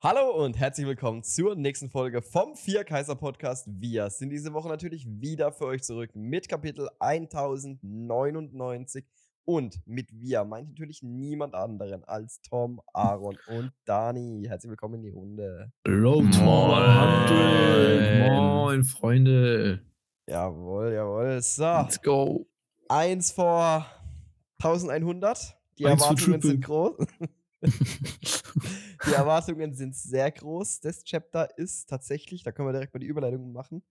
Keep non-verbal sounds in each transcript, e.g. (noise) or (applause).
Hallo und herzlich willkommen zur nächsten Folge vom Vier Kaiser Podcast. Wir sind diese Woche natürlich wieder für euch zurück mit Kapitel 1099 und mit wir meint natürlich niemand anderen als Tom, Aaron und Dani. Herzlich willkommen in die Runde. Road to Moin. Moin, Freunde. Jawohl, jawohl. So, Let's go. eins vor 1100. Die Eins Erwartungen sind groß. (laughs) (laughs) Die Erwartungen sind sehr groß. Das Chapter ist tatsächlich, da können wir direkt mal die Überleitung machen,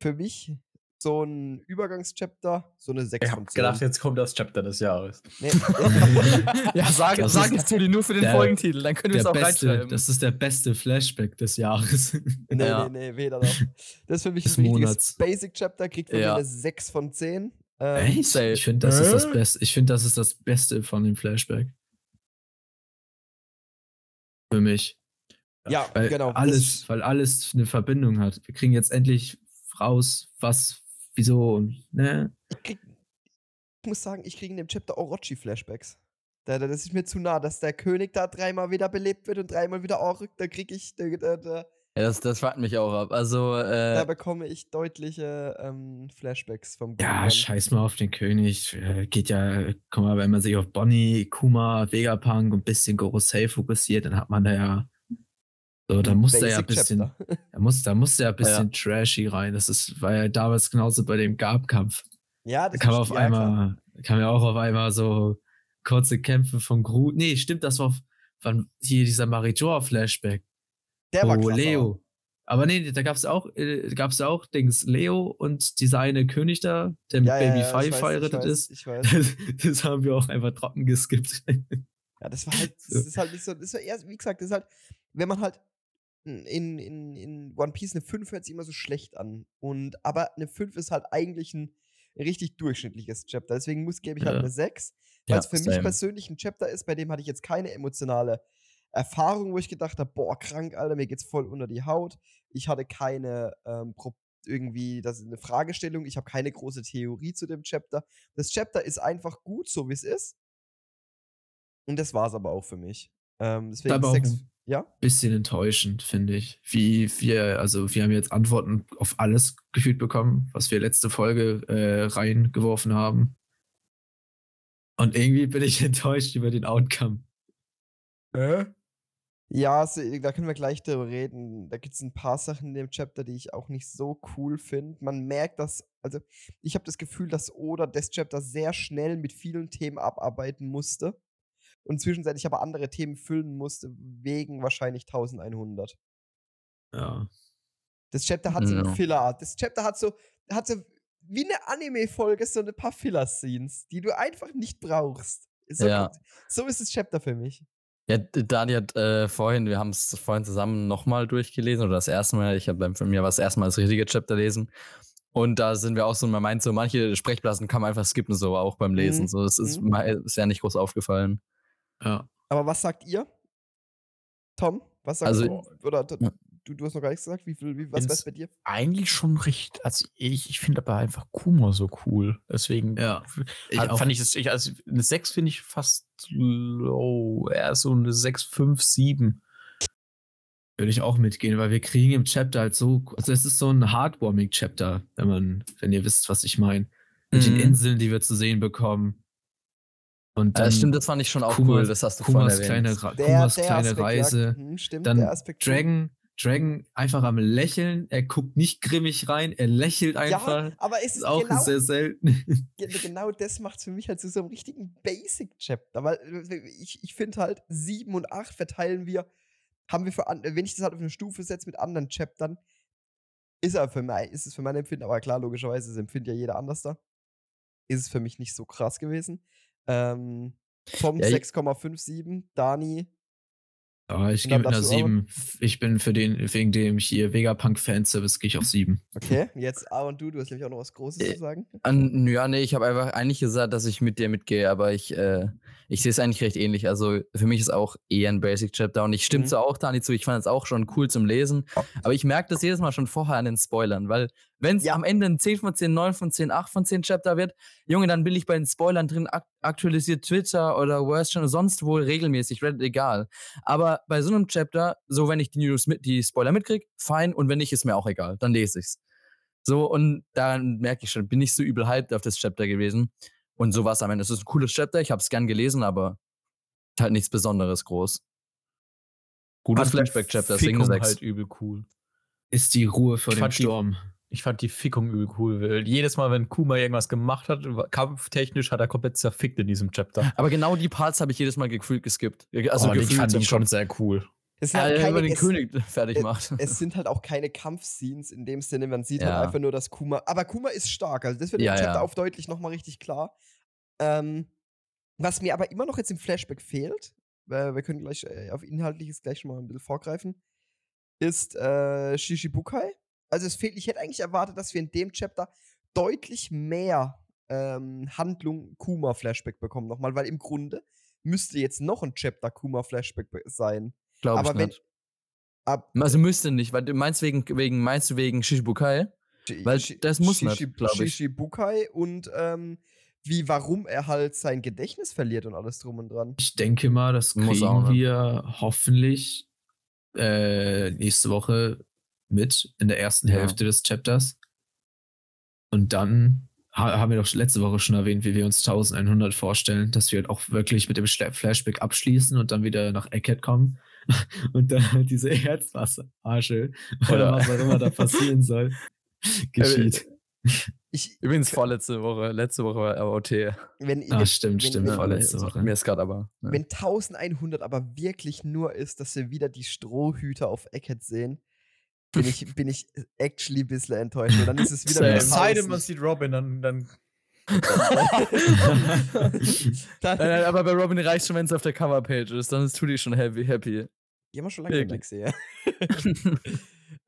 für mich so ein Übergangschapter, so eine 6 Ich von hab 10. gedacht, jetzt kommt das Chapter des Jahres. Nee, (laughs) Ja, sag, Das sag ist es nur für den der- Folgentitel, dann können wir es auch beste, reinschreiben. das ist der beste Flashback des Jahres. nee, Ja. nee, nee, weder noch. Das ist für mich Des ein richtiges Monats. Basic-Chapter, kriegt von mir Ja. eine 6 von 10. Ähm, Echt? Ich finde, das ist das Äh? Beste. Ich finde, das ist das Beste von dem Flashback. Für mich. Ja, Weil genau. alles, weil alles eine Verbindung hat. Wir kriegen jetzt endlich raus, was, wieso und, ne? ich, krieg, ich muss sagen, ich kriege in dem Chapter Orochi-Flashbacks. Da, da, das ist mir zu nah, dass der König da dreimal wieder belebt wird und dreimal wieder anrückt. Da kriege ich, da, da, Ja, das, das fuckt mich auch ab. Also, da äh, bekomme ich deutliche ähm, Flashbacks vom guten Ja, scheiß mal auf den König. Äh, Geht ja, guck mal, wenn man sich auf Bonnie, Kuma, Vegapunk und ein bisschen Gorosei fokussiert, dann hat man da ja. So, da muss der ja ein bisschen, (laughs) da muss, da muss der (laughs) ein bisschen trashy rein. Das ist, war ja damals genauso bei dem Gab-Kampf. Ja, Da das kam ist- auf ja, klar. einmal, kam ja auch auf einmal so kurze Kämpfe von Groot. Nee, stimmt, das war von hier dieser Marijor-Flashback. Der war krass. Leo. Aber nee, da gab's auch, äh, gab's ja auch Dings Leo und dieser eine König da, der mit Ja, ja, Baby ja, Five verheiratet ist. Ich weiß. Das, (laughs) das haben wir auch einfach trocken geskippt. Ja, das war halt, das ist halt nicht so, das war eher, wie gesagt, das ist halt, wenn man halt in, in, in One Piece eine 5 hört sich immer so schlecht an. Und, aber eine 5 ist halt eigentlich ein richtig durchschnittliches Chapter. Deswegen muss, gebe ich halt Ja. eine 6. Weil Ja, es für mich same. persönlich ein Chapter ist, bei dem hatte ich jetzt keine emotionale Erfahrung, wo ich gedacht habe, boah, krank, Alter, mir geht's voll unter die Haut. Ich hatte keine ähm, irgendwie, das ist eine Fragestellung, ich habe keine große Theorie zu dem Chapter. Das Chapter ist einfach gut, so wie es ist. Und das war's aber auch für mich. Ähm, deswegen aber auch sechs, ein- ja? Bisschen enttäuschend, finde ich. Wie wir, also wir haben jetzt Antworten auf alles gefühlt bekommen, was wir letzte Folge äh, reingeworfen haben. Und irgendwie bin ich (laughs) enttäuscht über den Outcome. Ja, so, da können wir gleich drüber reden. Da gibt es ein paar Sachen in dem Chapter, die ich auch nicht so cool finde. Man merkt, dass, also ich habe das Gefühl, dass Oda das Chapter sehr schnell mit vielen Themen abarbeiten musste und zwischenzeitlich aber andere Themen füllen musste, wegen wahrscheinlich 1100. Ja. Das Chapter hat so eine Ja. Filler-Art. Das Chapter hat so, hat so wie eine Anime-Folge so ein paar Filler-Scenes, die du einfach nicht brauchst. So, Ja. so ist das Chapter für mich. Ja, Dani hat äh, vorhin, wir haben es vorhin zusammen nochmal durchgelesen, oder das erste Mal, ich habe für mir war das erste Mal das richtige Chapter lesen. Und da sind wir auch so, man meint so, manche Sprechblasen kann man einfach skippen, so auch beim Lesen. Mhm. So, das ist, Mhm. ist ja nicht groß aufgefallen. Ja. Aber was sagt ihr? Tom, was sagst Also- du? Oder du, Ja. du, hast noch gar nichts gesagt. Wie viel, wie, was wär's bei dir? Eigentlich schon recht. Also ich, ich finde aber einfach Kuma so cool. Deswegen Ja. Ich auch. fand ich das. Ich, also eine 6 finde ich fast low. Eher so eine 6, 5, 7. Würde ich auch mitgehen, weil wir kriegen im Chapter halt so, also es ist so ein Heartwarming-Chapter, wenn man, wenn ihr wisst, was ich meine. Mit den Mhm. Inseln, die wir zu sehen bekommen. Und Ja, dann das stimmt, das fand ich schon auch Kumas- cool, das hast du Kumas vorhin kleine, erwähnt. Ra Kumas kleine Aspekt, Reise. Ja, hm, stimmt, Dann der Aspekt. Dragon, Dragon einfach am Lächeln. Er guckt nicht grimmig rein, er lächelt einfach. Ja, aber es ist auch genau, sehr selten. ge- genau das macht für mich halt zu so einem richtigen Basic-Chapter. Weil äh, ich, ich finde halt, 7 und 8 verteilen wir, haben wir für, wenn ich das halt auf eine Stufe setze mit anderen Chaptern, ist, er für mein, ist es für mein Empfinden, aber klar, logischerweise, das empfindet ja jeder anders da. Ist es für mich nicht so krass gewesen. Ähm, Tom Ja, ich- 6,57, Dani Ja, ich gehe mit einer darfst du auch 7. Ich bin für den, wegen dem hier Vegapunk-Fanservice, gehe ich auf 7. Okay, jetzt A und du, du hast nämlich auch noch was Großes Äh, zu sagen. An, ja, nee, ich habe einfach eigentlich gesagt, dass ich mit dir mitgehe, aber ich, äh, ich sehe es eigentlich recht ähnlich. Also für mich ist auch eher ein Basic Chapter und ich stimme Mhm. so auch Dani zu. Ich fand es auch schon cool zum Lesen, aber ich merke das jedes Mal schon vorher an den Spoilern, weil Wenn es Ja. am Ende ein 10 von 10, 9 von 10, 8 von 10 Chapter wird, Junge, dann will ich bei den Spoilern drin ak aktualisiert Twitter oder Worst schon sonst wo regelmäßig, Reddit egal. Aber bei so einem Chapter, so wenn ich die News mit, die Spoiler mitkrieg, fein, und wenn nicht, ist mir auch egal, dann lese ich's. So, und dann merke ich schon, bin ich so übel hyped auf das Chapter gewesen. Und so war es am Ende. Es ist ein cooles Chapter, ich habe es gern gelesen, aber halt nichts Besonderes groß. Gutes Flashback-Chapter, deswegen Fickung 6. halt übel cool. Ist die Ruhe vor dem fand die- Sturm. Ich fand die Fickung übel cool, weil jedes Mal, wenn Kuma irgendwas gemacht hat, kampftechnisch hat er komplett zerfickt in diesem Chapter. Aber genau die Parts habe ich jedes Mal gefühlt geskippt. Also oh, die gefühlt fand im ich schon sehr cool. Es sind Ja, halt wenn keine, man den es, König (laughs) fertig macht. es sind halt auch keine Kampfscenes in dem Sinne. Man sieht Ja. halt einfach nur, dass Kuma. Aber Kuma ist stark. Also, das wird Ja, im Chapter ja. auf deutlich nochmal richtig klar. Ähm, was mir aber immer noch jetzt im Flashback fehlt, äh, wir können gleich äh, auf Inhaltliches gleich schon mal ein bisschen vorgreifen, ist äh, Shishibukai. Also, es fehlt, ich hätte eigentlich erwartet, dass wir in dem Chapter deutlich mehr ähm, Handlung Kuma-Flashback bekommen, nochmal, weil im Grunde müsste jetzt noch ein Chapter Kuma-Flashback sein. Glaube ich aber wenn- nicht. Ab, Also müsste nicht, weil du meinst wegen, wegen meinst du wegen Shishibukai? Shi- Weil das muss nicht, Shishi- glaub ich. Shishibukai und ähm, wie, warum er halt sein Gedächtnis verliert und alles drum und dran. Ich denke mal, das Muss auch, kriegen ne? wir hoffentlich äh, nächste Woche mit in der ersten Ja. Hälfte des Chapters. Und dann ha haben wir doch letzte Woche schon erwähnt, wie wir uns 1100 vorstellen, dass wir halt auch wirklich mit dem Flashback abschließen und dann wieder nach Eckhead kommen (laughs) und dann halt diese Herzwasser-Arsche oder Oder- was auch immer da passieren soll, (laughs) geschieht. Ich, (laughs) Übrigens vorletzte Woche, letzte Woche war OT. wenn, Ah, wenn, stimmt, wenn- stimmt, wenn- vorletzte Woche. Mir ist gerade aber. Ja. wenn 1100 aber wirklich nur ist, dass wir wieder die Strohhüter auf Eckhead sehen, bin (laughs) ich, bin ich actually ein bisschen enttäuscht. Und dann ist es wieder nur Es sei denn, 1000. man sieht Robin, dann, dann (laughs) Nein, nein, aber bei Robin reicht schon, wenn es auf der Coverpage ist, dann ist Tudi schon happy. happy. Die haben wir schon lange nicht gesehen. (laughs)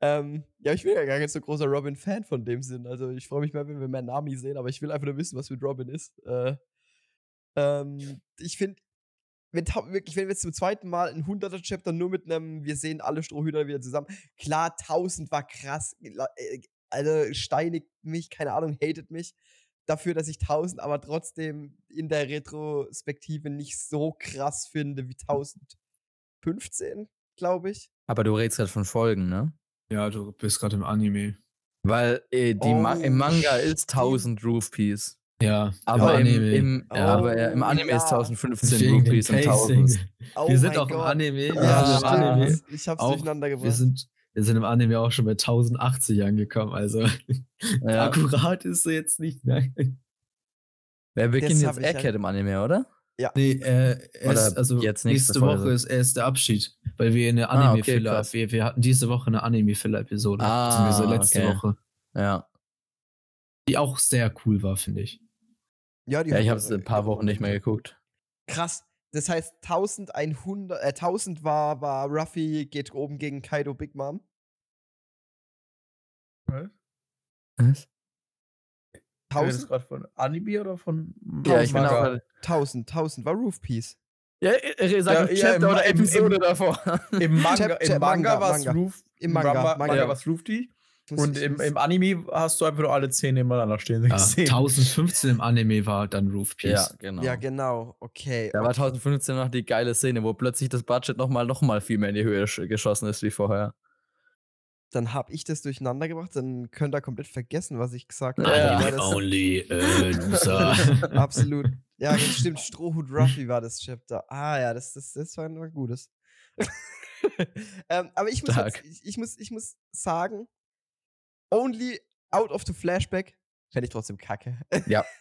ähm, ja, ich bin ja gar nicht so großer Robin-Fan von dem Sinn. Also ich freue mich mehr, wenn wir mehr Nami sehen, aber ich will einfach nur wissen, was mit Robin ist. Äh, ähm, ich finde, wenn, wirklich, wenn wir jetzt zum zweiten Mal ein 100er Chapter nur mit einem, wir sehen alle Strohhüter wieder zusammen. Klar, 1000 war krass. äh, Also steinigt mich, keine Ahnung, hatet mich dafür, dass ich 1000 aber trotzdem in der Retrospektive nicht so krass finde wie 1015, glaube ich. aber du redest gerade von Folgen, ne? ja, du bist gerade im Anime. Weil äh, die Ma Oh, im Manga ist stimmt. 1000 Roof Piece. Ja, Aber im im, Anime. im, Oh, aber ja, im Anime ist ja. 1015 Wegen Roof dem Piece und Pacing. 1000. Oh wir sind auch im. Anime. Ja, wir sind im stimmt. Anime. Ich hab's Auch, durcheinander gebracht. wir sind, wir sind im Anime auch schon bei 1080 angekommen. Also Ja. (laughs) akkurat ist sie jetzt nicht. Ne? Wer beginnt jetzt ja- Egghead im Anime, oder? Nee, äh, erst, also jetzt nächste nächste. Woche ist erst der Abschied, weil wir eine Ah, okay, Anime-Filler, wir, wir hatten diese Woche eine Anime-Filler-Episode, Ah, beziehungsweise letzte okay. Woche, Ja. die auch sehr cool war, finde ich. Ja, die Ja, ich habe es ein paar Wochen nicht mehr geguckt. Krass. Das heißt, 1100, äh, 1000 war, war Ruffy geht oben gegen Kaido Big Mom. Was? Du 1000, gerade von Anime oder von Ja, ich bin auch. 1000, 1000 war Roof Piece. Ja, äh, sag Ja, ja, Chapter im- oder Episode im- davor. Im Manga, Chap- im Chap- Manga, Manga, war es. Roof. Im Manga, Manga, Manga. Manga war es Roofty. Und im, im Anime hast du einfach nur alle zehn nebeneinander stehen Ja, gesehen. 1015 im Anime war dann Roof ja, Piece. genau. Ja, genau. Okay. Da war 2015 noch die geile Szene, wo plötzlich das Budget nochmal noch mal viel mehr in die Höhe sch- geschossen ist wie vorher. Dann habe ich das durcheinander gebracht. Dann könnt ihr komplett vergessen, was ich gesagt habe. Ja. Only loser. (laughs) Absolut. Ja, das stimmt. Strohhut Ruffy war das Chapter. Ah ja, das, das, das war ein gutes. (laughs) ähm, aber ich muss, jetzt, ich, ich, muss, ich muss sagen, only out of the flashback fände ich trotzdem kacke. Ja. (laughs)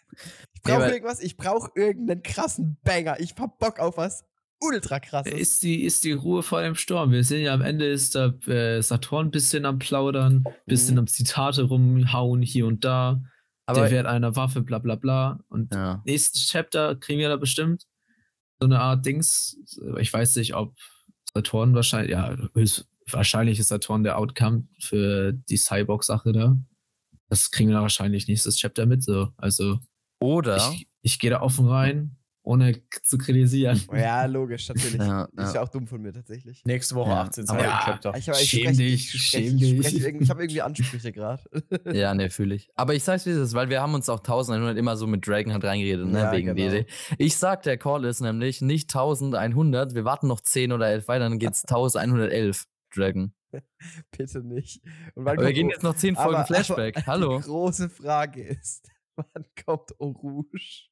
Ich brauche Nee, irgendwas, ich brauche irgendeinen krassen Banger. Ich hab Bock auf was ultra krasses. ist, die, ist die Ruhe vor dem Sturm. Wir sehen ja am Ende ist da äh, Saturn ein bisschen am Plaudern, bisschen Mhm. am Zitate rumhauen hier und da. Aber der Wert einer Waffe, bla bla bla. Und ja. nächstes Chapter kriegen wir da bestimmt so eine Art Dings. Ich weiß nicht, ob Saturn wahrscheinlich, ja, höchst wahrscheinlich ist Saturn der Outcome für die Cyborg-Sache da. Das kriegen wir da wahrscheinlich nächstes Chapter mit. So. Also Oder, ich, ich gehe da offen rein. ohne zu kritisieren. Ja, logisch, natürlich. (laughs) Ja, Das ist ja. ja auch dumm von mir tatsächlich. Nächste Woche Ja, 18 aber- Ja, Chapter. Ich, ich Schäm spreche- dich, ich spreche- schäm ich dich. spreche irgendwie- Ich habe irgendwie Ansprüche gerade. (laughs) Ja, ne, fühle ich. Aber ich sag's wie es ist, weil wir haben uns auch 1100 immer so mit Dragon halt reingeredet, ne, Ja, wegen genau. DD. Ich sag, der Call ist nämlich nicht 1100, wir warten noch 10 oder 11 weiter, dann geht's (laughs) 1111 Dragon. (laughs) Bitte nicht. Und wann Aber wir gehen jetzt noch 10 Folgen aber- Flashback. (laughs) aber Hallo. (laughs) Die große Frage ist, wann kommt Rouge?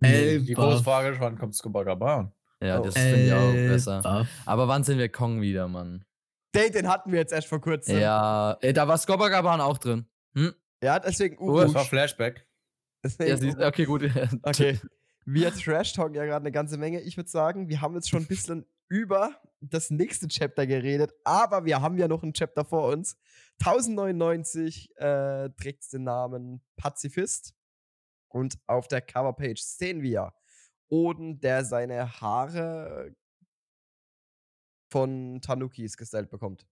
Ey, Die große Frage ist, wann kommt Skobagaban? Ja, Oh. das finde ich auch Äh, besser. Aber wann sind wir Kong wieder, Mann? Den, den hatten wir jetzt erst vor kurzem. Ja, ey, da war Skobagaban auch drin. Hm? Ja, deswegen Oh, das war. Flashback. Deswegen Ja, okay, gut. Okay. Wir trash-talken ja gerade eine ganze Menge. Ich würde sagen, wir haben jetzt schon ein bisschen über das nächste Chapter geredet, aber wir haben ja noch ein Chapter vor uns. 1099 äh, trägt den Namen Pazifist. Und auf der Coverpage sehen wir Oden, der seine Haare von Tanukis gestylt bekommt.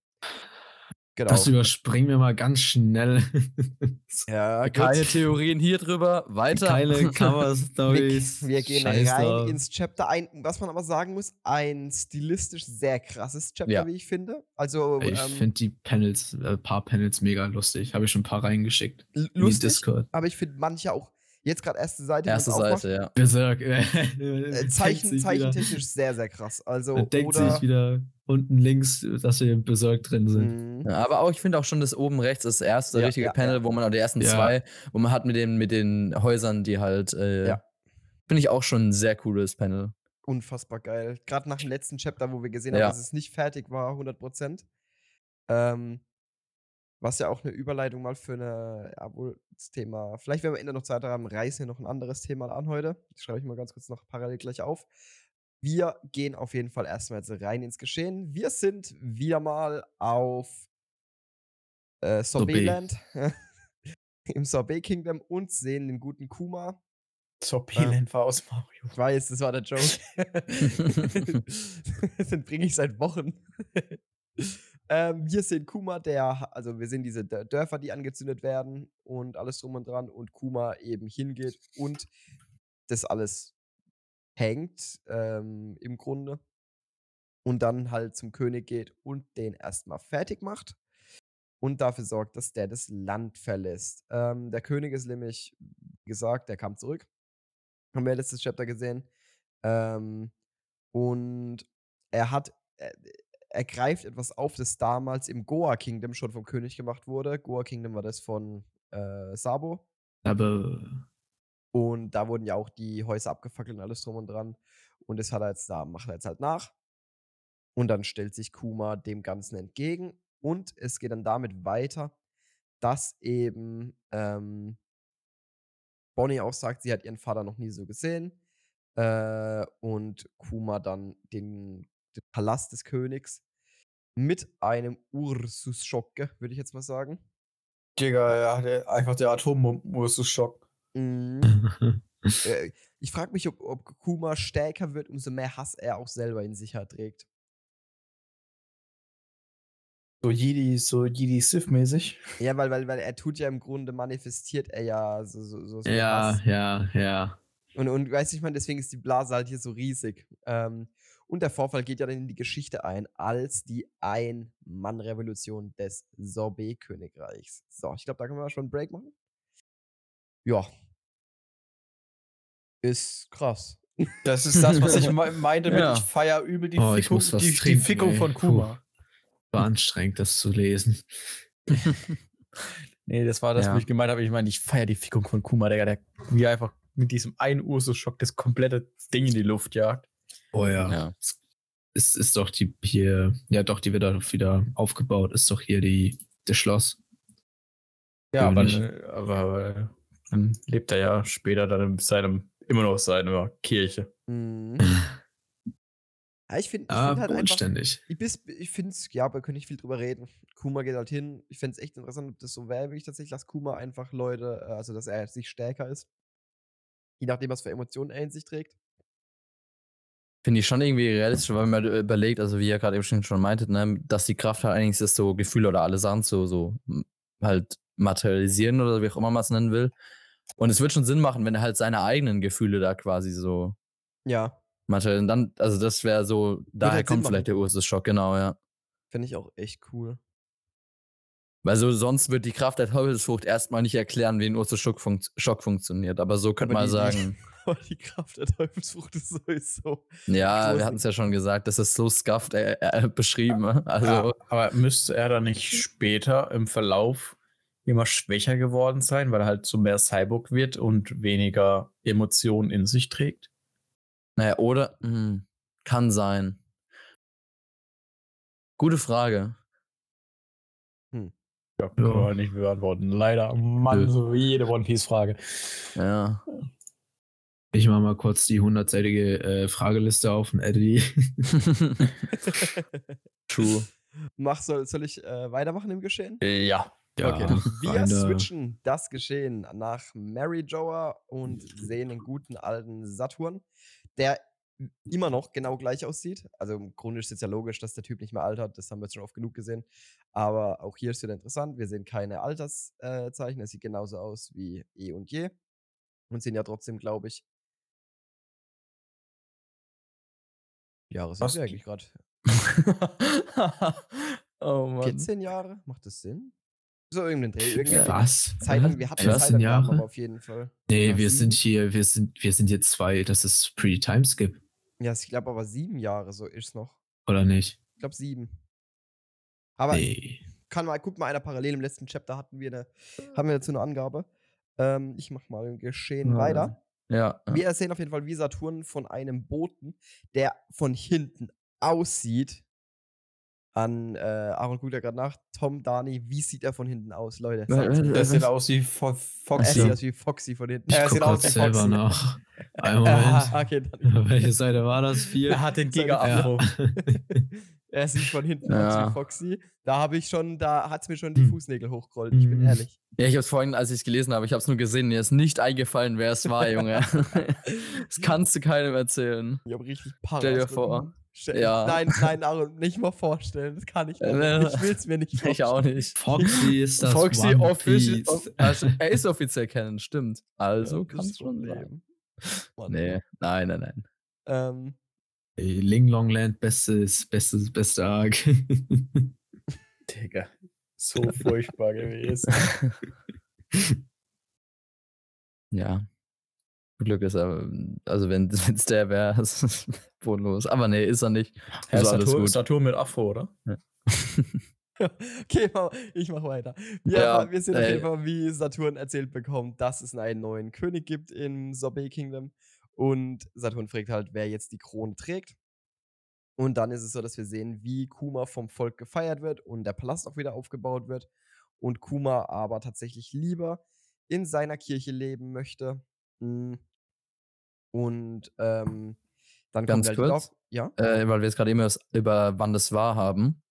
Genau. Das überspringen wir mal ganz schnell. (laughs) ja. Keine Theorien hier drüber. Weiter. Keine (laughs) Cover-Stories. Wir, wir gehen Scheiß rein drauf. ins Chapter ein. Was man aber sagen muss, ein stilistisch sehr krasses Chapter, Ja. wie ich finde. Also Ich ähm, finde die Panels, äh, paar Panels mega lustig. Habe ich schon ein paar reingeschickt. lustig, Discord. aber ich finde manche auch jetzt gerade erste Seite. Erste Seite, ja. (laughs) Berserk. Äh, Äh, (laughs) Zeichen, zeichentechnisch sehr, sehr krass. Also, Man denkt oder. sich wieder unten links, dass wir im Berserk drin sind. Mhm. Ja, aber auch, ich finde auch schon das oben rechts das erste Ja, richtige ja, Panel, ja. wo man auch die ersten Ja. zwei, wo man hat mit den, mit den Häusern, die halt, äh, Ja. finde ich auch schon ein sehr cooles Panel. Unfassbar geil. Gerade nach dem letzten Chapter, wo wir gesehen Ja. haben, dass es nicht fertig war, 100%. Ähm, was ja auch eine Überleitung mal für eine, ja, wohl das Thema, vielleicht, wenn wir am Ende noch Zeit haben, reißen wir noch ein anderes Thema an heute. Das schreibe ich mal ganz kurz noch parallel gleich auf. Wir gehen auf jeden Fall erstmal jetzt rein ins Geschehen. Wir sind wieder mal auf äh, Sorbetland, (laughs) im Sorbet Kingdom und sehen den guten Kuma, Sorbetland war aus Mario. ich weiß, das war der (laughs) Joke. (laughs) Den bringe ich seit Wochen. Ähm, wir sehen Kuma, der, also wir sehen diese Dör- Dörfer, die angezündet werden und alles drum und dran und Kuma eben hingeht und das alles hängt ähm, im Grunde und dann halt zum König geht und den erstmal fertig macht und dafür sorgt, dass der das Land verlässt. Ähm, der König ist nämlich, wie gesagt, der kam zurück haben wir letztes Chapter gesehen. Ähm, und er hat, er, greift etwas auf, das damals im Goa Kingdom schon vom König gemacht wurde. Goa Kingdom war das von äh, Sabo. Aber Und da wurden ja auch die Häuser abgefackelt und alles drum und dran. Und das hat er jetzt da, macht er jetzt halt nach. Und dann stellt sich Kuma dem Ganzen entgegen. Und es geht dann damit weiter, dass eben ähm, Bonnie auch sagt, sie hat ihren Vater noch nie so gesehen. Äh, und Kuma dann den Palast des Königs mit einem Ursus-Schocke, würde ich jetzt mal sagen. Digga, ja, der, einfach der Atombomben-Schock. Mhm. (laughs) Äh, ich frage mich, ob, ob Kuma stärker wird, umso mehr Hass er auch selber in sich trägt. So Jedi, so Jedi-Sith-mäßig. Ja, weil, weil, weil er tut ja im Grunde, manifestiert er ja so, so, so, so ja, Hass. ja, ja. Und, und weißt du, ich meine, deswegen ist die Blase halt hier so riesig. Ähm, und der Vorfall geht ja dann in die Geschichte ein, als die Ein-Mann-Revolution des Sorbet-Königreichs. So, ich glaube, da können wir schon einen Break machen. Ja. Ist krass. Das ist das, was ich (laughs) me- meinte mit, Ja. ich feier übel die Oh, Fickung, was die, die trinken, Fickung ey. von Kuma. War anstrengend, das zu lesen. (laughs) Nee, das war das, Ja. wo ich gemeint habe. Ich meine, ich feier die Fickung von Kuma, Digga, der wie einfach mit diesem einen Ursus-Schock das komplette Ding in die Luft jagt. Oh ja. Ja. Es ist doch die hier, ja doch, die wird doch wieder aufgebaut, ist doch hier die, das Schloss. Ja, aber, aber, aber dann lebt er ja später dann in seinem, immer noch seiner Kirche. Mhm. (laughs) Ja, ich finde ich Ah, find halt einfach, unständig. ich, bis- ich finde es, ja, wir können nicht viel drüber reden. Kuma geht halt hin. Ich fände es echt interessant, ob das so wäre, wie ich tatsächlich lasse Kuma einfach Leute, äh, also dass er sich stärker ist. Je nachdem, was für Emotionen er in sich trägt. Finde ich schon irgendwie realistisch, weil man überlegt, also wie ihr gerade eben schon, meintet, ne, dass die Kraft halt eigentlich ist, so Gefühle oder alle Sachen so, so halt materialisieren oder wie auch immer man es nennen will. Und es wird schon Sinn machen, wenn er halt seine eigenen Gefühle da quasi so Ja, materiell. Dann, also das wäre so, daher halt kommt vielleicht der Ursus-Schock, genau, ja. finde ich auch echt cool. Weil so sonst wird die Kraft der Teufelsfrucht erstmal nicht erklären, wie ein Ursus-Schock Schock funktioniert. Aber so könnte man sagen. (laughs) (laughs) Aber die Kraft der Teufelsfrucht ist sowieso. Ja, Groß- wir hatten es ja schon gesagt, das ist so scuffed äh, äh, beschrieben. ne? Also, Ja, aber müsste er dann nicht später im Verlauf immer schwächer geworden sein, weil er halt so mehr Cyborg wird und weniger Emotionen in sich trägt? naja, oder? Hm, kann sein. Gute Frage. Ja, können wir nicht beantworten. Leider. Mann, so wie jede One Piece-Frage. Ja. Ich mache mal kurz die hundertseitige äh, Frageliste auf und adde die. (laughs) (laughs) True. Mach, soll, soll ich äh, weitermachen im Geschehen? Ja. ja, okay. Wir Freunde. switchen das Geschehen nach Mary Joa und sehen den guten alten Saturn, der immer noch genau gleich aussieht. Also im Grunde ist es ja logisch, dass der Typ nicht mehr altert. Das haben wir jetzt schon oft genug gesehen. Aber auch hier ist wieder interessant. Wir sehen keine Alterszeichen. Äh, er sieht genauso aus wie eh und je. Und sehen ja trotzdem, glaube ich. Jahre sind Was? wir eigentlich gerade. (laughs) oh Mann. 14 Jahre? Macht das Sinn? So irgendein Dreh. Irgendwie Was? Zeitung, wir hatten 14 Zeitung Jahre? aber auf jeden Fall. Nee, Ja, wir sind sieben? hier, wir sind, wir sind hier zwei, das ist Pre-Timeskip, Ja, ich glaube aber sieben Jahre so ist noch. oder nicht? Ich glaube sieben. Aber Nee. kann mal, guck mal einer parallel im letzten Chapter hatten wir eine, haben wir dazu eine Angabe. Ähm, ich mach mal im Geschehen Ja, weiter. Ja. ja. Wir sehen auf jeden Fall wie Saturn von einem Boten, der von hinten aussieht. An äh, Aaron guckt ja gerade nach. Tom, Dani, wie sieht er von hinten aus, Leute? Das sieht aus wie Fo Er Foxy. sieht aus wie Foxy von hinten. Ich Er sieht aus wie selber Foxy. nach. (laughs) Einen Moment. Ah, okay. (laughs) Welche Seite war das? Vier? Er hat den Giga-Afro. (laughs) Er sieht von hinten aus Ja. wie Foxy. Da habe ich schon, da hat es mir schon die Hm. Fußnägel hochgerollt, ich bin Hm. ehrlich. Ja, ich habe es vorhin, als ich es gelesen habe, ich habe es nur gesehen, mir ist nicht eingefallen, wer es war, Junge. (laughs) das kannst du keinem erzählen. Ich habe richtig Stell dir Paras vor. Ja. Nein, nein, Aaron, nicht mal vorstellen. Das kann ich nicht. (laughs) Ich will es mir nicht vorstellen. Ich auch nicht. Foxy ist das Foxy One official. Also, er ist offiziell kennen, stimmt. (laughs) Also Ja, kann das es schon. Mann. Nee, nein, nein, nein. Ähm, Ling Long Land, bestes, bestes, beste Arc. (laughs) Digga. So furchtbar gewesen. (laughs) Ja. Glück ist er, also wenn (laughs) es der wäre, ist es bodenlos. Aber nee, ist er nicht. Herr Also alles Saturn, gut. Saturn mit Afro, oder? okay, ma- ich mach weiter. Ja, Ja, wir sehen auf ey. jeden Fall, wie Saturn erzählt bekommt, dass es einen neuen König gibt im Sorbet Kingdom. Und Saturn fragt halt, wer jetzt die Krone trägt. Und dann ist es so, dass wir sehen, wie Kuma vom Volk gefeiert wird und der Palast auch wieder aufgebaut wird. Und Kuma aber tatsächlich lieber in seiner Kirche leben möchte. Mm. Und ähm, dann Ganz kommt halt kurz. Ja? äh, weil wir jetzt gerade eben was über wann das war haben.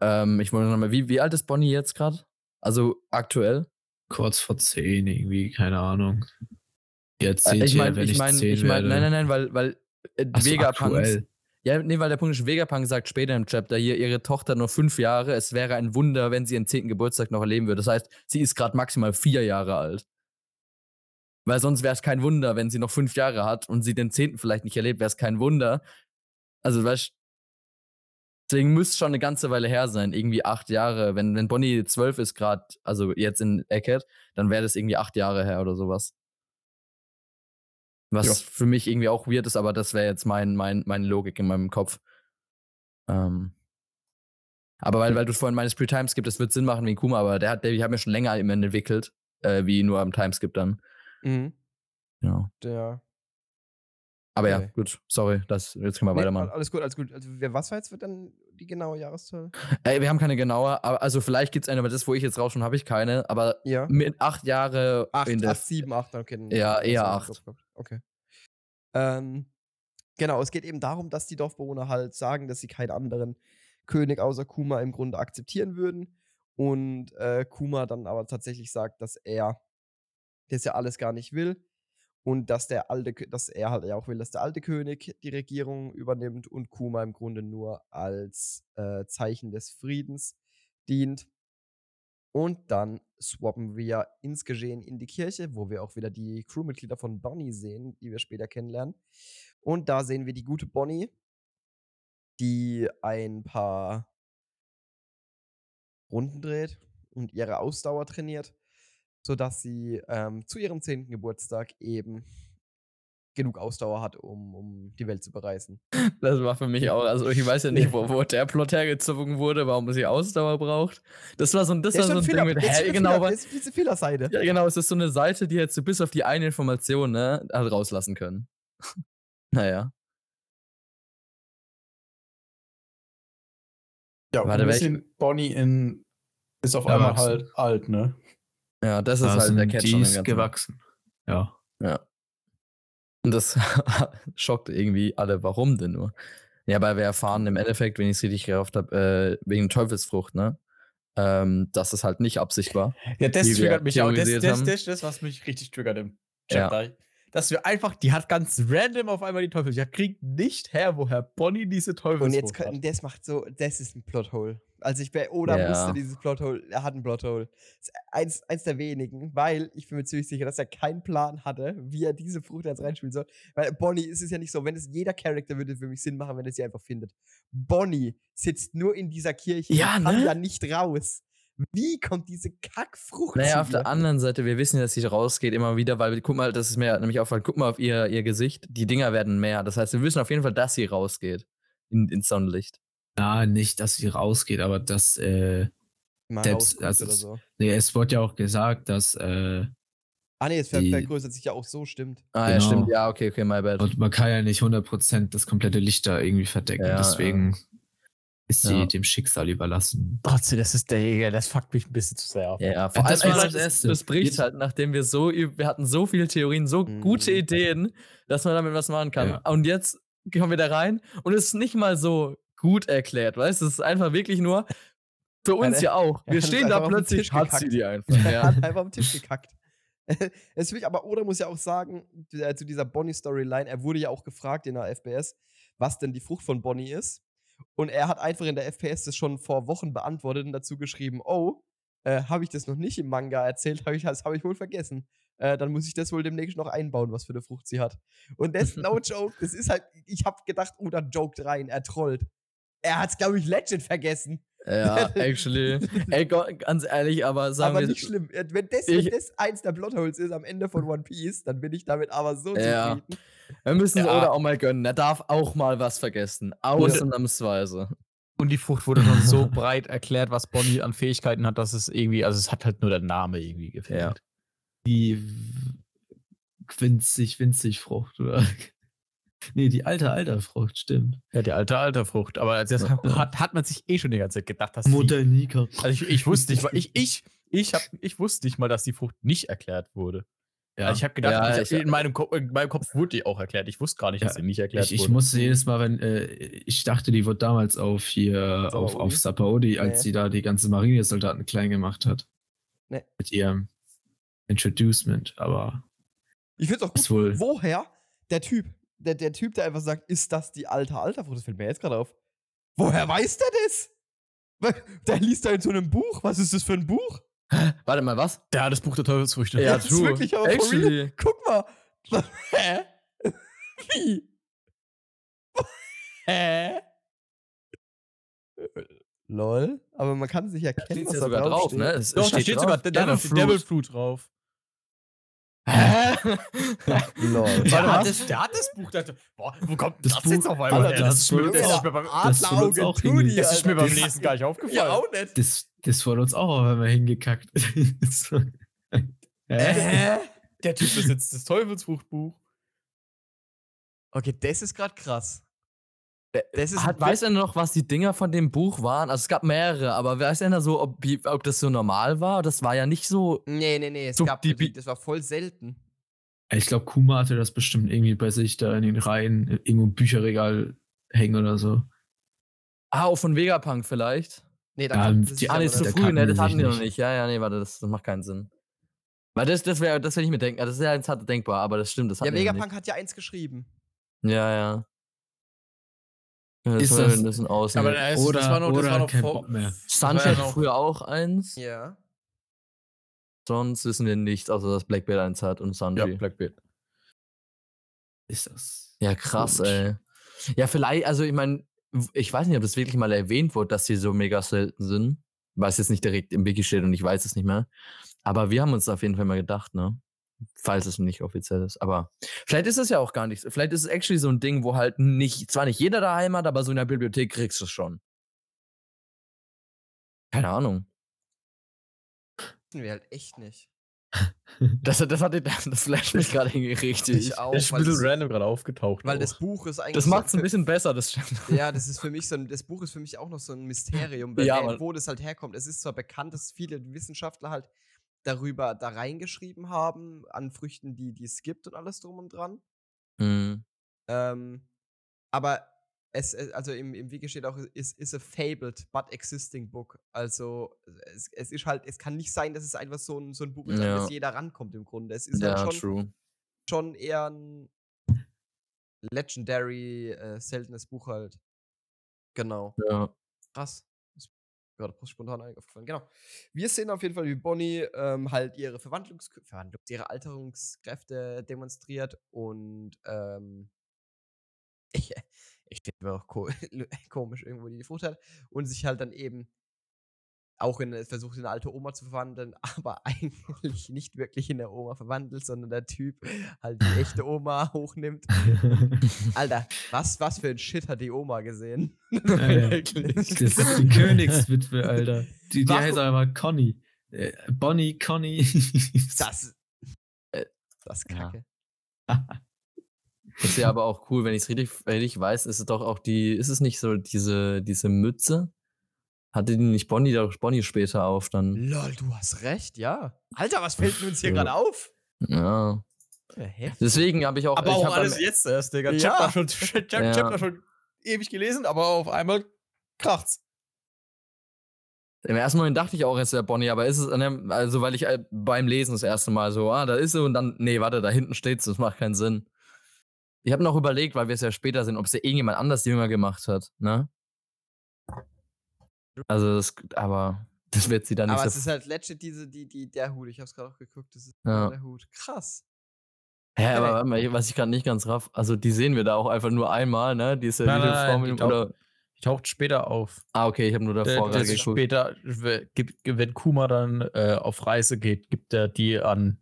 Ähm, ich wollte nochmal, wie, wie alt ist Bonnie jetzt gerade? Also aktuell? Kurz vor zehn irgendwie, keine Ahnung. Erzählt Äh, ich meine, ich meine, ich werde. nein, nein, nein, weil, weil äh, so. Ja, nee, weil der Punkt ist, Vegapunk sagt später im Chapter hier, ihre Tochter nur fünf Jahre, es wäre ein Wunder, wenn sie ihren zehnten Geburtstag noch erleben würde. Das heißt, sie ist gerade maximal vier Jahre alt. Weil sonst wäre es kein Wunder, wenn sie noch fünf Jahre hat und sie den zehnten vielleicht nicht erlebt, wäre es kein Wunder. Also, weißt deswegen müsste es schon eine ganze Weile her sein, irgendwie acht Jahre. Wenn, wenn Bonnie zwölf ist gerade, also jetzt in Eckert, dann wäre das irgendwie acht Jahre her oder sowas. Was Ja. für mich irgendwie auch weird ist, aber das wäre jetzt mein, mein, meine Logik in meinem Kopf. Ähm. Aber weil, weil du vorhin meinst, Pre-Timeskip, das wird Sinn machen wegen Kuma, aber der hat, der, haben ja schon länger im entwickelt, äh, wie nur am Timeskip dann. Mhm. Ja. Der Aber ja, Okay. gut, sorry, das, jetzt können wir Nee, weitermachen. Alles gut, alles gut. Also, was war jetzt wird dann die genaue Jahreszahl? Ey, wir haben keine genaue, aber also vielleicht gibt es eine, aber das, wo ich jetzt raus schon habe ich keine, aber Ja. mit acht Jahre 8, in der 8 7, 8, okay. Ja, eher acht. Okay. Ähm, genau, es geht eben darum, dass die Dorfbewohner halt sagen, dass sie keinen anderen König außer Kuma im Grunde akzeptieren würden. Und äh, Kuma dann aber tatsächlich sagt, dass er das ja alles gar nicht will. Und dass der alte, dass er halt ja auch will, dass der alte König die Regierung übernimmt und Kuma im Grunde nur als äh, Zeichen des Friedens dient. Und dann swappen wir ins Geschehen in die Kirche, wo wir auch wieder die Crewmitglieder von Bonnie sehen, die wir später kennenlernen. Und da sehen wir die gute Bonnie, die ein paar Runden dreht und ihre Ausdauer trainiert, sodass sie ähm, zu ihrem 10. Geburtstag eben genug Ausdauer hat, um, um die Welt zu bereisen. Das war für mich auch, also ich (laughs) weiß ja nicht, wo, wo der Plot hergezogen wurde, warum sie Ausdauer braucht. Das war so ein, das war so ein Ding mit, hä, genau, Fehler, ist diese Fehlerseite. Ja, genau, es ist so eine Seite, die hättest du bis auf die eine Information, ne, halt rauslassen können. (laughs) naja. Ja, Warte, ein bisschen Bonnie in ist auf einmal halt alt, ne? Ja, das ist Da halt der Catch die ist gewachsen. Ja. Ja. Und das (laughs) schockt irgendwie alle, warum denn nur? Ja, weil wir erfahren im Endeffekt, wenn ich es richtig gehofft habe, äh, wegen Teufelsfrucht, ne? Ähm, dass es halt nicht Absicht war. Ja, das triggert mich auch. Das, das, das, das, was mich richtig triggert im Ja. Chapter. Dass wir einfach, die hat ganz random auf einmal die Teufel. Ich krieg nicht her, woher Bonnie diese Teufelsfrucht Und jetzt hat. können, das macht so, das ist ein Plothole. Also ich bei Oda Ja. wusste dieses Plothole, er hat ein Plothole. Das ist eins, eins der wenigen, weil ich bin mir ziemlich sicher, dass er keinen Plan hatte, wie er diese Frucht jetzt reinspielen soll. Weil Bonnie ist es ja nicht so, wenn es jeder Charakter würde für mich Sinn machen, wenn er sie einfach findet. Bonnie sitzt nur in dieser Kirche Ja, und kann ne? ja nicht raus. Wie kommt diese Kackfrucht Naja, auf der anderen Seite, wir wissen ja, dass sie rausgeht immer wieder, weil, guck mal, das ist mir nämlich aufgefallen, guck mal auf ihr, ihr Gesicht, die Dinger werden mehr. Das heißt, wir wissen auf jeden Fall, dass sie rausgeht in, ins Sonnenlicht. Na, nicht, dass sie rausgeht, aber dass, äh, rausguckt also so. nee, es wurde ja auch gesagt, dass, äh, Ah nee, es vergrößert sich ja auch so, stimmt. Ah, ja, Genau. stimmt. Ja, okay, okay, my bad. und man kann ja nicht 100% das komplette Licht da irgendwie verdecken. Ja, deswegen ist sie Ja. dem Schicksal überlassen. Trotzdem, das ist der, das fuckt mich ein bisschen zu sehr auf. Ja, ja, vor Das allem war ey, das Erste. Das bricht halt, nachdem wir so, wir hatten so viele Theorien, so gute Mhm. Ideen, dass man damit was machen kann. Ja. Und jetzt kommen wir da rein und es ist nicht mal so gut erklärt, weißt du? Es ist einfach wirklich nur für uns ja auch. Wir stehen da plötzlich, hat sie die (laughs) einfach. Er Ja. hat einfach am Tisch gekackt. (laughs) Es will, aber Oda muss ja auch sagen, äh, zu dieser Bonnie-Storyline, er wurde ja auch gefragt in der FPS, was denn die Frucht von Bonnie ist. Und er hat einfach in der FPS das schon vor Wochen beantwortet und dazu geschrieben, oh, äh, habe ich das noch nicht im Manga erzählt, hab ich, das habe ich wohl vergessen. Äh, dann muss ich das wohl demnächst noch einbauen, was für eine Frucht sie hat. Und das, (laughs) no joke, das ist halt, ich habe gedacht, Oda joked rein, er trollt. Er hat's, glaube ich, Legend vergessen. ja, (laughs) actually. Ey, ganz ehrlich, aber sagen aber wir. nicht schlimm. Wenn das, Ich- wenn das eins der Plotholes ist am Ende von One Piece, dann bin ich damit aber so Ja. zufrieden. Wir müssen Ja. Oda auch mal gönnen. Er darf auch mal was vergessen. Ausnahmsweise. Und die Frucht wurde schon so breit erklärt, was Bonnie an Fähigkeiten hat, dass es irgendwie, also es hat halt nur der Name irgendwie gefehlt. Ja. Die winzig, winzig Frucht, oder? Nee, die alte, alter Frucht, stimmt. Ja, die alte, alte Frucht. Aber das hat, hat man sich eh schon die ganze Zeit gedacht, dass die, Mutter Nika. Also ich, ich wusste nicht, weil ich, ich, ich, hab, (laughs) ich wusste nicht mal, dass die Frucht nicht erklärt wurde. Ja. Also ich habe gedacht, Ja, ich, ich- in, meinem Kopf, in meinem Kopf wurde die auch erklärt. Ich wusste gar nicht, dass Ja, sie nicht erklärt ich, ich wurde. musste jedes Mal, wenn, äh, ich dachte, die wurde damals auf hier, auf, auf Sapaodi, als Nee. sie da die ganze Marinesoldaten klein gemacht hat. Nee. Mit ihrem Introducement, aber Ich finde es auch gut. Woher der Typ, der, der Typ, der einfach sagt, ist das die alte Alterfrucht? Das fällt mir jetzt gerade auf. Woher weiß der das? Der liest da in so einem Buch. Was ist das für ein Buch? Warte mal, was? Ja, das Buch der Teufelsfrüchte. Ja, das ist true. wirklich aber. Actually. Guck mal. Hä? (laughs) Wie? Hä? Lol. Aber man kann sich erkennen, Steht's was ja da sogar drauf, ne? Es, Doch, es da steht drauf. sogar der Devil, Fruit. Devil Fruit drauf. Hä? (laughs) Lol. Der, hat das, der hat das Buch. Der, boah, wo kommt Das das, Buch- jetzt auf einmal Alter, das Das, ist mir- wurde das, auch- ist mir beim, auch Tutti, das ist mir beim. Lesen gar nicht aufgefallen. Ja, auch nicht. Das, das wurde uns auch auf einmal hingekackt. (laughs) so. Hä? Äh? Der Typ besitzt das Teufelsfruchtbuch. Okay, das ist gerade krass. Das ist Hat, weiß er noch, was die Dinger von dem Buch waren? Also es gab mehrere, aber weiß er noch so, ob, ob das so normal war? Das war ja nicht so. Nee, nee, nee, es So gab die die, das war voll selten. Ich glaube, Kuma hatte das bestimmt irgendwie bei sich da in den Reihen, irgendwo im Bücherregal hängen oder so. Ah, auch von Vegapunk vielleicht. Nee, Ja, kannten die- sie sich Ah, nee, zu der nicht. früh, ne? Das hatten die noch nicht. Ja, ja, nee, warte, das, das macht keinen Sinn. Weil das, das wäre, das wäre nicht mehr denken. Das ist ja hart denkbar, aber das stimmt, das Ja, die noch Vegapunk hat ja eins geschrieben. nicht. Ja, ja. ja Ist das war das- ein bisschen aus. Aber das, Oder, das war noch, das war noch kein vor- Bock mehr. Sunshine ja hatte noch- früher auch eins. Ja. Sonst wissen wir nichts, außer dass Blackbeard eins hat und Ja, Sanji. Blackbeard. Ist das. Ja, krass, Gut. ey. Ja, vielleicht, also ich meine, ich weiß nicht, ob das wirklich mal erwähnt wurde, dass die so mega selten sind, weil es jetzt nicht direkt im Wiki steht und ich weiß es nicht mehr. Aber wir haben uns auf jeden Fall mal gedacht, ne? Falls es nicht offiziell ist. Aber vielleicht ist es ja auch gar nicht so. Vielleicht ist es actually so ein Ding, wo halt nicht, zwar nicht jeder daheim hat, aber so in der Bibliothek kriegst du es schon. Keine Ahnung. Wissen wir halt echt nicht. Das, (laughs) das, hat, das flasht mich gerade richtig. Ich auch, ist ein weil, bisschen das, random gerade aufgetaucht. weil auch. das Buch ist eigentlich. Das so macht es ein bisschen besser, das stimmt. (laughs) Ja, das ist für mich so ein, das Buch ist für mich auch noch so ein Mysterium, Ja, wer- wo das halt herkommt. Es ist zwar bekannt, dass viele Wissenschaftler halt darüber da reingeschrieben haben, an Früchten, die, die es gibt und alles drum und dran. Mhm. Ähm, aber es, es- also im, im Wiki steht auch, is, is a fabled but existing book. Also es, es ist halt, es kann nicht sein, dass es einfach so ein, so ein Buch ist, an Ja. das jeder rankommt im Grunde. Es ist Ja, halt schon, true. schon eher ein legendary, äh, seltenes Buch halt. Genau. Ja. Krass. Gerade spontan eingefallen. Genau. Wir sehen auf jeden Fall, wie Bonnie ähm, halt ihre Verwandlungs Verwandlungs ihre Alterungskräfte demonstriert und ähm, (laughs) ich, ich finde auch ko (laughs) komisch irgendwo die Frucht hat und sich halt dann eben auch in versucht in eine alte Oma zu verwandeln, (laughs) aber eigentlich nicht wirklich in eine Oma verwandelt, sondern der Typ halt die (laughs) echte Oma hochnimmt. (laughs) Alter, was, was für ein Shit hat die Oma gesehen? Wirklich. Das ist die Königswitwe, Alter. Die, die heißt aber Conny. Äh, Bonnie, Conny. Das. Äh, Das ist ja. kacke. Ist ja aber auch cool, wenn ich es richtig, richtig weiß, ist es doch auch die, ist es nicht so diese, diese Mütze? Hatte die nicht Bonnie doch Bonnie später auf dann? Lol, du hast recht, ja. Alter, was fällt uns hier Ja. gerade auf? Ja. Deswegen habe ich auch. aber ich auch alles jetzt erst, Digga. Ja. Chapter schon, (laughs) Chapter, Ja. Chapter schon ewig gelesen, aber auf einmal kracht's. Im ersten Moment dachte ich auch, es wäre Bonnie, aber ist es, ne, also weil ich äh, beim Lesen das erste Mal so, ah, da ist sie und dann, nee, warte, da hinten steht's, das macht keinen Sinn. Ich habe noch überlegt, weil wir es ja später sind, ob es ja irgendjemand anders jünger gemacht hat, ne? Also, das, aber das wird sie dann nicht Aber so. es ist halt legit diese, die, die, der Hut. Ich hab's gerade auch geguckt. Das ist Ja. der Hut. Krass. Hä, aber Hey. warte mal, was ich gerade nicht ganz raff, also die sehen wir da auch einfach nur einmal, ne? Diese Nein, diese nein, nein, mit die taucht- oder, Die taucht später auf. Ah, okay, ich habe nur Äh, davor gerade ist geguckt. später, wenn Kuma dann äh, auf Reise geht, gibt er die an.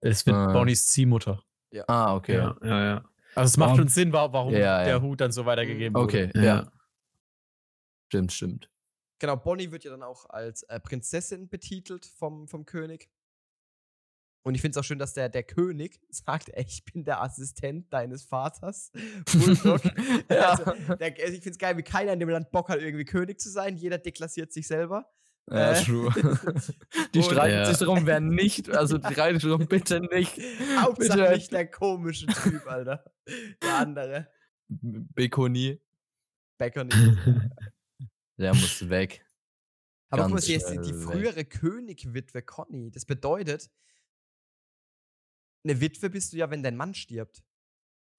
Es wird Ah. Bonnies Ziehmutter. Ah, okay. Ja, ja, ja. Also es macht schon Sinn, wa- warum Ja, der ja. Hut dann so weitergegeben wurde. Okay, ja. ja. Stimmt, stimmt. Genau, Bonnie wird ja dann auch als äh, Prinzessin betitelt vom, vom König. Und ich finde es auch schön, dass der, der König (laughs) sagt, ey, ich bin der Assistent deines Vaters. (laughs) Ja. (laughs) also, der, also ich finde es geil, wie keiner in dem Land Bock hat, irgendwie König zu sein. Jeder deklassiert sich selber. Ja, Äh, true. Die streiten Ja. sich darum, wer nicht, also die streiten sich darum, bitte nicht. Hauptsache Bitte. nicht der komische Typ, Alter. Der andere. Bekoni, nicht. Der muss weg. Aber guck mal, sie ist die, frühere Königwitwe Conny. Das bedeutet, eine Witwe bist du ja, wenn dein Mann stirbt.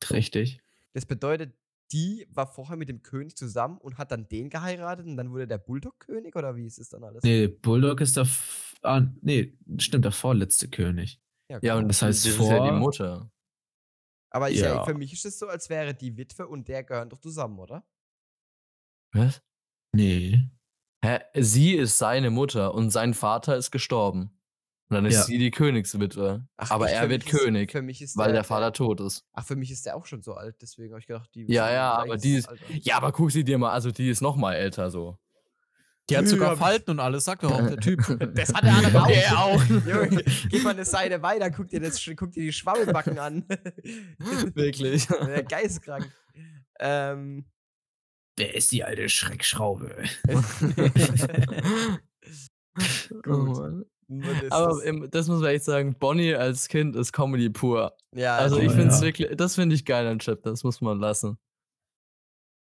Richtig. Das bedeutet, die war vorher mit dem König zusammen und hat dann den geheiratet und dann wurde der Bulldog König oder wie ist es dann alles? Nee, Bulldog ist der. F ah, nee, stimmt, der vorletzte König. Ja, cool. und Das heißt das ist ja die vor- Mutter. Aber ja. ja. für mich ist es so, als wäre die Witwe und der gehören doch zusammen, oder? Was? Nee. Hä? Sie ist seine Mutter und sein Vater ist gestorben. Und dann ist Ja. sie die Königswitwe. Ach, aber er Für wird mich ist- König, weil der der Vater tot ist. Ach, für mich ist der auch schon so alt, deswegen habe ich gedacht, die. Ja, ja, aber die ist- Alter. Ja, aber guck sie dir mal, also die ist noch mal älter so. Die hat sogar Falten und alles, sagt doch auch der Typ. (laughs) Das hat der andere auch. Der auch. (laughs) Junge, geh mal eine Seite weiter, guck dir, das, guck dir die Schwabbelbacken an. Wirklich. (laughs) Der Geisteskrank. Ähm, Wer ist die alte Schreckschraube? (laughs) (laughs) Gut. Aber im, das muss man echt sagen, Bonnie als Kind ist Comedy pur. ja, Also ich finde es ja. wirklich, das finde ich geil an Chapter, das muss man lassen.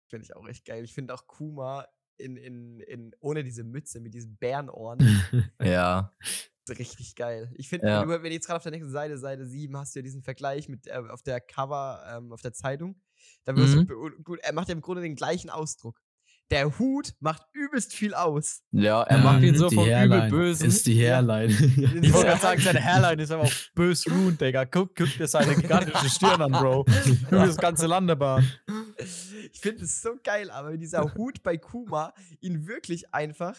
finde ich auch echt geil. Ich finde auch Kuma in, in, in, ohne diese Mütze mit diesen Bärenohren (laughs) Ja. richtig geil. Ich finde, Ja. wenn, du- wenn du jetzt gerade auf der nächsten Seite, Seite 7, hast du ja diesen Vergleich mit äh, auf der Cover, ähm, auf der Zeitung. Da wirst Mhm. du, gut, er macht ja im Grunde den gleichen Ausdruck. der Hut macht übelst viel aus. Ja, er macht ihn so vom Hairline Übelbösen. Ist die Hairline. Ich wollte gerade sagen, seine (laughs) Hairline ist aber auch bös ruined, Digga. Guck, guck dir seine gigantische Stirn an, Bro. Guck dir das ganze Landebahn. Ich finde es so geil, aber dieser Hut bei Kuma ihn wirklich einfach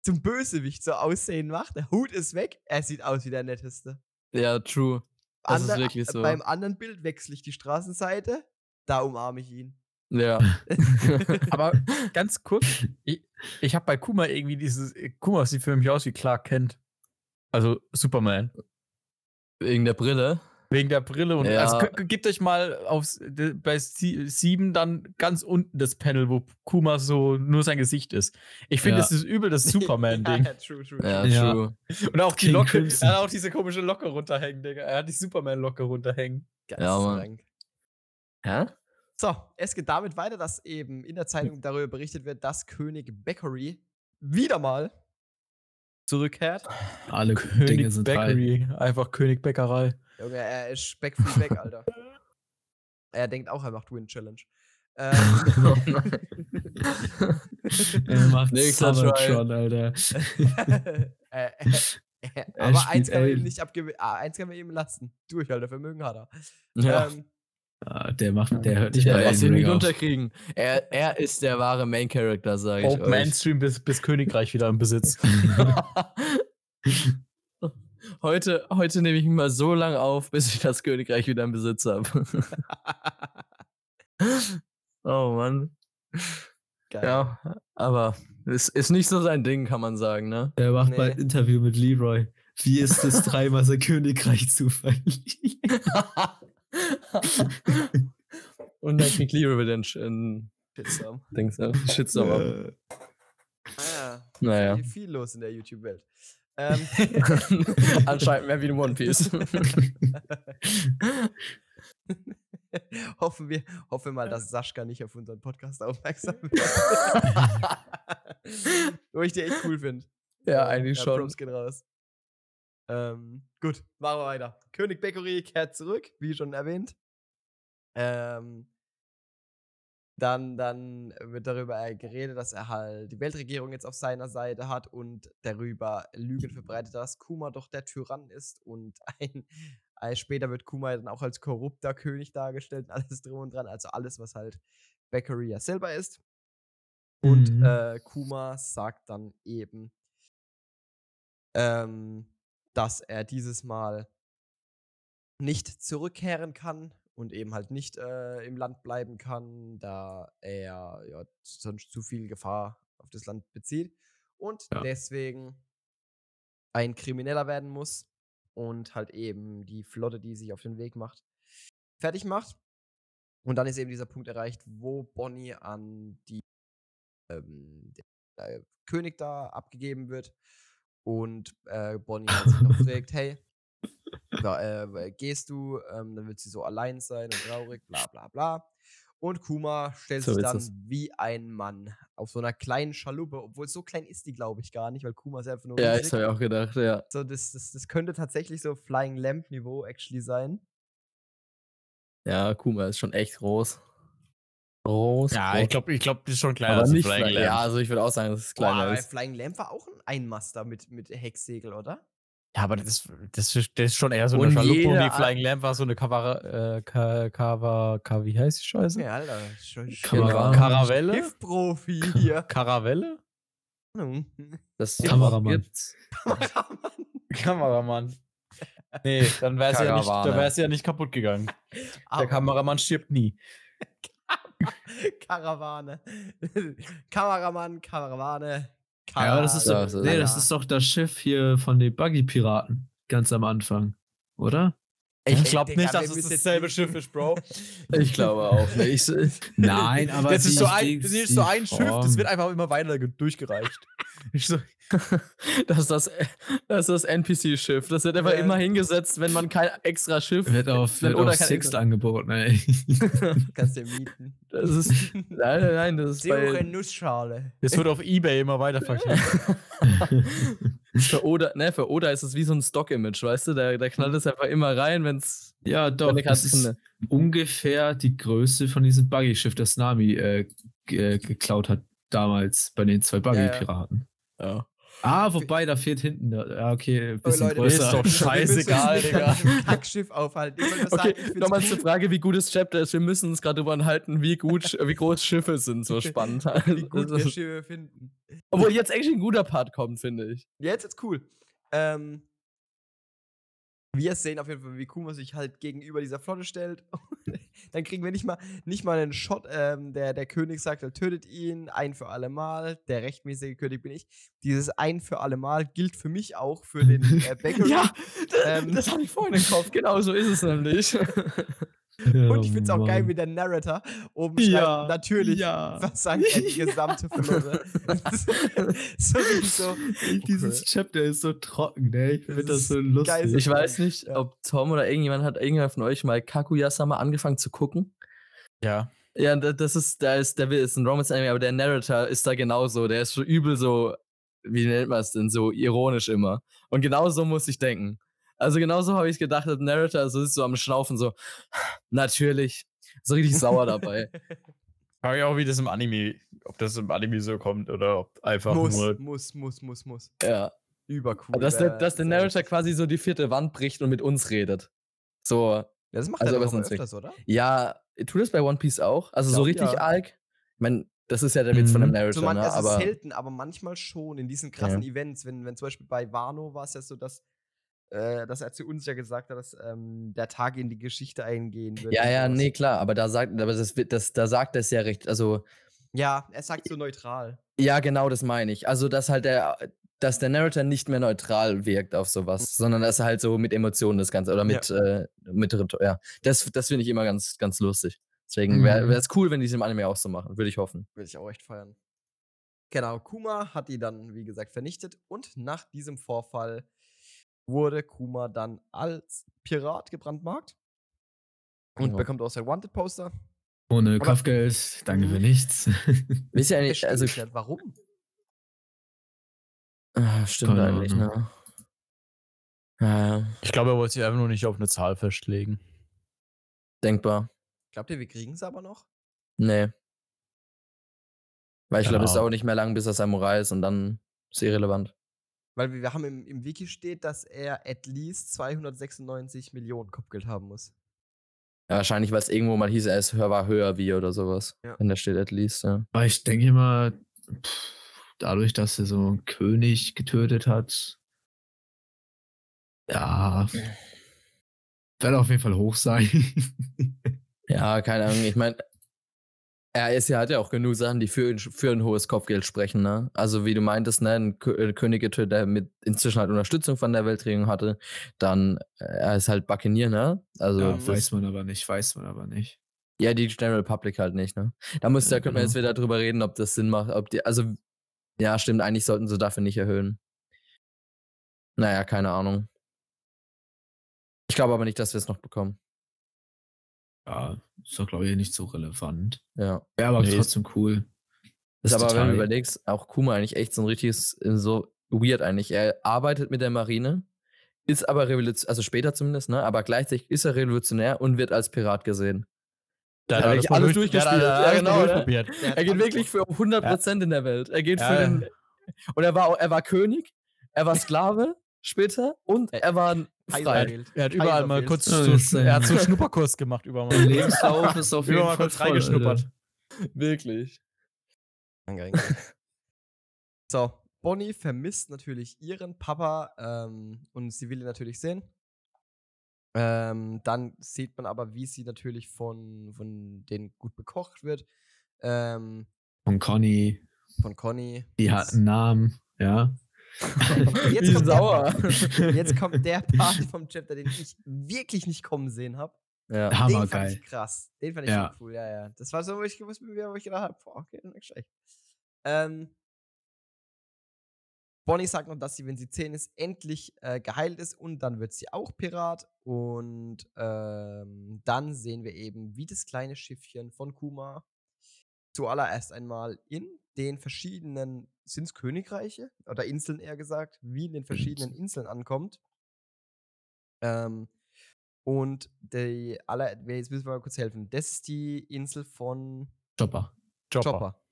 zum Bösewicht so aussehen macht. Der Hut ist weg, er sieht aus wie der Netteste. ja, true. Das ist Ander- wirklich so. Beim anderen Bild wechsle ich die Straßenseite, da umarme ich ihn. Ja. (laughs) Aber ganz kurz, (laughs) ich, ich habe bei Kuma irgendwie dieses. Kuma sieht für mich aus wie Clark Kent. Also Superman. Wegen der Brille. Wegen der Brille und Ja. also gebt euch mal aufs, bei 7 dann ganz unten das Panel, wo Kuma so nur sein Gesicht ist. Ich finde, Ja. das ist übel das (laughs) Superman-Ding. ja, true, true. Ja, Ja. true. Und auch die King Locke, er hat auch diese komische Locke runterhängen, Digga. Er hat die Superman-Locke runterhängen. Ja, Mann. Hä? So, es geht damit weiter, dass eben in der Zeitung darüber berichtet wird, dass König Bakery wieder mal zurückkehrt. Alle Dinge König sind drei. Bakery, einfach König Bäckerei. Junge, er ist Speckfree Back, Alter. (laughs) er denkt auch, er macht Win Challenge. (laughs) Ähm, (laughs) Er macht Nächster Summertron, Alter. äh, äh, äh, aber eins kann nicht. Ah, eins kann man ihm lassen. Durchhaltevermögen hat er. Ja. Ähm, Ah, der macht, der hört nicht Ja, bei lass ihn Elden nicht unterkriegen. Er, er ist der wahre Main Character, sage ich Open euch. Mainstream bis, bis Königreich wieder im Besitz. (laughs) heute, heute nehme ich mich mal so lange auf, bis ich das Königreich wieder im Besitz habe. (laughs) oh Mann. geil. Ja, aber es ist nicht so sein Ding, kann man sagen, ne? Der macht Nee. bald ein Interview mit Leroy. Wie ist es, dreimal sein Königreich zu verlieren? (laughs) (laughs) Und dann kriegt Leroy einen, Sch- einen Shitstorm. Dings, äh, (laughs) Shitstorm ab. Ah, Naja. viel, viel los in der YouTube-Welt. Ähm, (laughs) Anscheinend mehr wie ein One Piece. hoffen, wir, hoffen wir mal, dass Sascha nicht auf unseren Podcast aufmerksam wird. Wo ich die echt cool finde. ja, eigentlich schon. Props gehen raus. Ähm, gut, machen wir weiter. König Bakery kehrt zurück, wie schon erwähnt. Ähm, dann, dann wird darüber geredet, dass er halt die Weltregierung jetzt auf seiner Seite hat und darüber Lügen verbreitet, dass Kuma doch der Tyrann ist und (laughs) ein, ein später wird Kuma dann auch als korrupter König dargestellt und alles drum und dran, also alles, was halt Bakery ja selber ist. Und Mhm. äh, Kuma sagt dann eben, ähm, dass er dieses Mal nicht zurückkehren kann und eben halt nicht äh, im Land bleiben kann, da er ja sonst zu viel Gefahr auf das Land bezieht und Ja. deswegen ein Krimineller werden muss und halt eben die Flotte, die sich auf den Weg macht, fertig macht. Und dann ist eben dieser Punkt erreicht, wo Bonnie an die ähm, den, äh, König da abgegeben wird und äh, Bonnie halt sich noch fragt, (laughs) hey, äh, gehst du? Ähm, dann wird sie so allein sein und traurig, bla bla bla. Und Kuma stellt So sich dann wie ein Mann auf so einer kleinen Schaluppe, obwohl so klein ist die, glaube ich, gar nicht, weil Kuma ist einfach nur Ja, ich habe auch gedacht, ja. So, das, das, das könnte tatsächlich so Flying Lamp Niveau actually sein. Ja, Kuma ist schon echt groß. Groß. Ja, ich glaube, ich glaub, das ist schon kleiner aber als ein nicht Flying Fly- Lamb. Ja, also ich würde auch sagen, dass es Boah, kleiner aber ist. Flying Lamp war auch ein Einmaster mit, mit Hecksegel, oder? Ja, aber das, das, ist, das ist schon eher so eine Schaluppe und die Flying Lamp war so eine Kavara, äh, Ka, Kava, Ka, wie heißt die Scheiße? Ja, Alter. Karavelle? Hilfprofi hier. Karavelle? Hm. Das Kameramann. gibt's. Kameramann. (laughs) Kameramann. Nee, dann wäre sie ja, nicht- dann wär's ja nicht kaputt gegangen. Der Aber- Kameramann stirbt nie. (laughs) Karawane. Kameramann, Karawane. Ja, aber das ist, Ja, doch, das nee, das Ja. ist doch das Schiff hier von den Buggy-Piraten. Ganz am Anfang. Oder? Ich glaube nicht, dass es dasselbe Schiff ist, Bro. (laughs) Ich glaube auch nicht. Ich, (laughs) Nein, aber das ist so ein, das ist so ein Schiff, das wird einfach immer weiter ge- durchgereicht. Ich so, (laughs) das, ist das, das das NPC-Schiff. Das wird einfach Ja. immer hingesetzt, wenn man kein extra Schiff Wird auf, wird auf kein Sixt extra- angeboten, ey. (laughs) Kannst du mieten. Das ist. Nein, nein, nein, das ist Suche bei, Nussschale. das wird auf Ebay immer weiter verkauft. (laughs) für Oda, ne, für Oda ist es wie so ein Stock-Image, weißt du? Der, der knallt es einfach immer rein, wenn es. ja, doch. Wenn Das ist ungefähr die Größe von diesem Buggy-Schiff, das Nami äh, äh, geklaut hat damals bei den zwei Buggy-Piraten. Ja. Ah, wobei, da fehlt hinten. Ja, okay, ein bisschen Leute, größer. ist doch (laughs) scheißegal, Digga. Kackschiff aufhalten. Okay, nochmal zur Frage, wie gut das Chapter ist. Wir müssen uns gerade darüber unterhalten, wie gut, wie groß Schiffe sind. So (laughs) spannend. wie gut Das wir Schiffe finden. Obwohl jetzt eigentlich ein guter Part kommt, finde ich. Jetzt ist cool. Ähm, wir sehen auf jeden Fall, wie Kuma sich halt gegenüber dieser Flotte stellt. (laughs) Dann kriegen wir nicht mal, nicht mal einen Shot. Ähm, der, der König sagt, er tötet ihn ein für alle Mal. Der rechtmäßige König bin ich. Dieses ein für alle Mal gilt für mich auch für den äh, (laughs) Bakery. Ja, Ähm. das habe ich vorhin (laughs) im Kopf. Genau so ist es nämlich. (laughs) Und ich finde es auch geil, wie der Narrator oben schreibt, Ja, natürlich ja. versank er die gesamte Flotte. (laughs) so so. Dieses Chapter ist so trocken, ne? Ich Das finde das ist so lustig. geil, so Ich weiß nicht, Ja. ob Tom oder irgendjemand hat irgendjemand von euch mal Kaguya-sama angefangen zu gucken. Ja. Ja, da- das ist, da ist, der ist ein Romance-Anime, aber der Narrator ist da genauso. Der ist so übel so, wie nennt man es denn, so ironisch immer. Und genauso muss ich denken. Also genauso habe ich gedacht, der Narrator so ist so am Schnaufen, so, natürlich, so richtig sauer dabei. (laughs) Frage ich auch, wie das im Anime, ob das im Anime so kommt oder ob einfach muss, nur. muss, muss, muss, muss. ja. Übercool. Dass der, dass der Narrator quasi so die vierte Wand bricht und mit uns redet. So, Ja, das macht Also, er aber doch öfters, oder? ja, tut es bei One Piece auch? Also so Glaub, richtig ja. arg? Ich meine, das ist ja der Witz von dem Mhm. Narrator, So man, ne? also aber selten, aber manchmal schon in diesen krassen Events. Wenn, wenn zum Beispiel bei Wano war es ja so, dass, äh, dass er zu uns ja gesagt hat, dass ähm, der Tag in die Geschichte eingehen wird. Ja, ja, nee, klar, aber da sagt, aber das, das, da sagt er es ja recht, also, Ja, er sagt so neutral. ja, genau, das meine ich. Also, dass halt der, dass der Narrator nicht mehr neutral wirkt auf sowas, sondern dass er halt so mit Emotionen das Ganze, oder Ja. mit, äh, mit, ja, das, das finde ich immer ganz, ganz lustig. Deswegen wäre Mhm. es cool, wenn die es im Anime auch so machen, würde ich hoffen. Würde ich auch echt feiern. Genau, Kuma hat die dann, wie gesagt, vernichtet und nach diesem Vorfall wurde Kuma dann als Pirat gebrandmarkt und Genau. bekommt auch sein Wanted-Poster. Ohne Aber- Kopfgeld, danke für Mhm. nichts. Wisst ihr (laughs) eigentlich, also, ich nicht, warum? ah, stimmt Keine eigentlich, Ahnung. ne? Ja, ja, Ich glaube, er wollte sich einfach nur nicht auf eine Zahl festlegen. denkbar. Glaubt ihr, wir kriegen es aber noch? Nee. Weil ich glaube, es Genau. dauert nicht mehr lang, bis er Samurai ist und dann ist irrelevant. Weil wir, haben im, im Wiki steht, dass er at least 296 Millionen Kopfgeld haben muss. Ja, wahrscheinlich, weil es irgendwo mal hieß, er ist höher, war höher wie oder sowas. Ja. Wenn da steht at least, ja. Aber ich denke immer, pff, dadurch, dass er so einen König getötet hat, ja, wird auf jeden Fall hoch sein. (laughs) Ja, keine Ahnung. Ich meine, er ist ja, hat ja auch genug Sachen, die für, für ein hohes Kopfgeld sprechen, ne? Also, wie du meintest, ne, ein äh, König der mit inzwischen halt Unterstützung von der Weltregierung hatte, dann, äh, er ist halt Buccaneer, ne? Also, ja, weiß man aber nicht, weiß man aber nicht. Ja, die General Public halt nicht, ne? Da muss, da Ja, könnte man jetzt genau. wieder drüber reden, ob das Sinn macht, ob die, also, ja, stimmt, eigentlich sollten sie dafür nicht erhöhen. Naja, keine Ahnung. Ich glaube aber nicht, dass wir es noch bekommen. Ja, ist doch, glaube ich, nicht so relevant. Ja. Wäre aber Nee, ist- trotzdem cool. Ist Das aber, wenn du überlegst, auch Kuma eigentlich echt so ein richtiges, äh, so weird eigentlich. Er arbeitet mit der Marine, ist aber revolutionär, also später zumindest, ne? Aber gleichzeitig ist er revolutionär und wird als Pirat gesehen. Der hat wirklich alles durchgespielt. Ja, genau, ne? durchprobiert. Er geht wirklich für 100% in der Welt. Er geht Ja, für ja. den. Und er war, auch- er war König, er war Sklave später und er war ein frei. Er hat überall mal kurz Ja, so, er hat so einen Schnupperkurs gemacht überall Der mal. Lebenslauf ist auf jeden mal Fall kurz voll, reingeschnuppert. Alter. Wirklich. So, Bonnie vermisst natürlich ihren Papa ähm, und sie will ihn natürlich sehen. Ähm, dann sieht man aber, wie sie natürlich von, von denen gut bekocht wird. Ähm, Von Conny, von Conny. die hat einen Namen, ja. (laughs) Jetzt kommt der sauer. Part- Jetzt kommt (laughs) der Part vom Chapter, den ich wirklich nicht kommen sehen habe. Ja. Den fand Hammergeil. ich krass. Den fand ich Ja. schon cool, ja, ja. Das war so, wo ich, wo ich wo ich gedacht habe, boah, okay, nicht schlecht. Ähm, Bonnie sagt noch, dass sie, wenn sie 10 ist, endlich äh, geheilt ist und dann wird sie auch Pirat. Und ähm, dann sehen wir eben, wie das kleine Schiffchen von Kuma zuallererst einmal in den verschiedenen, sind es Königreiche oder Inseln eher gesagt, wie in den verschiedenen Inseln ankommt. Ähm, und die aller, jetzt müssen wir mal kurz helfen. Das ist die Insel von Chopper. Chopper. Chopper.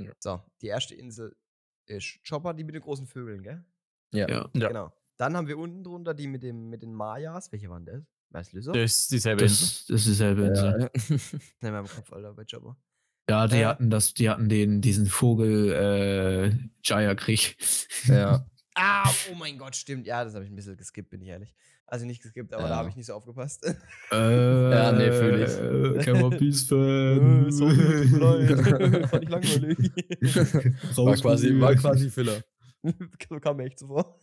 Ja. So, die erste Insel ist Chopper, die mit den großen Vögeln, gell? Ja. Ja. Genau. Dann haben wir unten drunter die mit, dem, mit den Mayas. Welche waren das? Weißt du, so? Das ist dieselbe Insel. Das, das ist dieselbe Insel. Ja. (laughs) Nein, meinem Kopf, Alter, bei Chopper. Ja, die Äh. hatten das, die hatten den, diesen Vogel äh, Jaya-Krieg. ja. (laughs) Ah, oh mein Gott, stimmt. Ja, das habe ich ein bisschen geskippt, bin ich ehrlich. Also nicht geskippt, aber da Ja. habe ich nicht so aufgepasst. Äh, (laughs) Ja, nee, fühl ich. Kein One Piece (laughs) Fan. Äh, leid. Fand ich langweilig. War quasi, war quasi Filler. so kam mir echt so vor.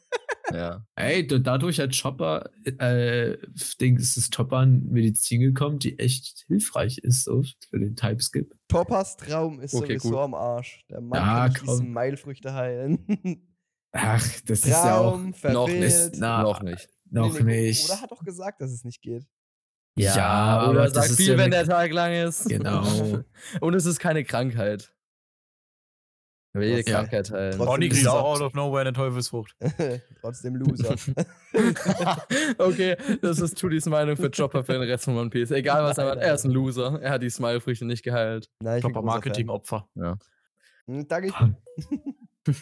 Ja. Ey, da- dadurch hat Chopper, äh, Dings ist Chopper an Medizin gekommen, die echt hilfreich ist, so für den Typeskip. Toppers Traum ist Okay, sowieso gut. am Arsch. Der Mann Ja, kann nicht diese komm. Meilfrüchte heilen. (laughs) Ach, das ist ja auch Traum, noch nicht. verfehlt. Na, Noch nicht. noch Nee, nee, nicht. Oder hat doch gesagt, dass es nicht geht. Ja, oder aber sag das ist viel, ja wenn eine- der Tag lang ist. Genau. (laughs) Und es ist keine Krankheit. Will jede Ja. Krankheit heilen. Bonnie kriegt auch out of nowhere eine Teufelsfrucht. (laughs) Trotzdem Loser. (laughs) okay, das ist Tudis Meinung für Chopper für den Rest von One Piece. Egal was er macht, er ist ein. Loser. Er hat die Smile-Früchte nicht geheilt. Nein, Chopper Marketing-Opfer. Hm, Danke. Punk. (laughs)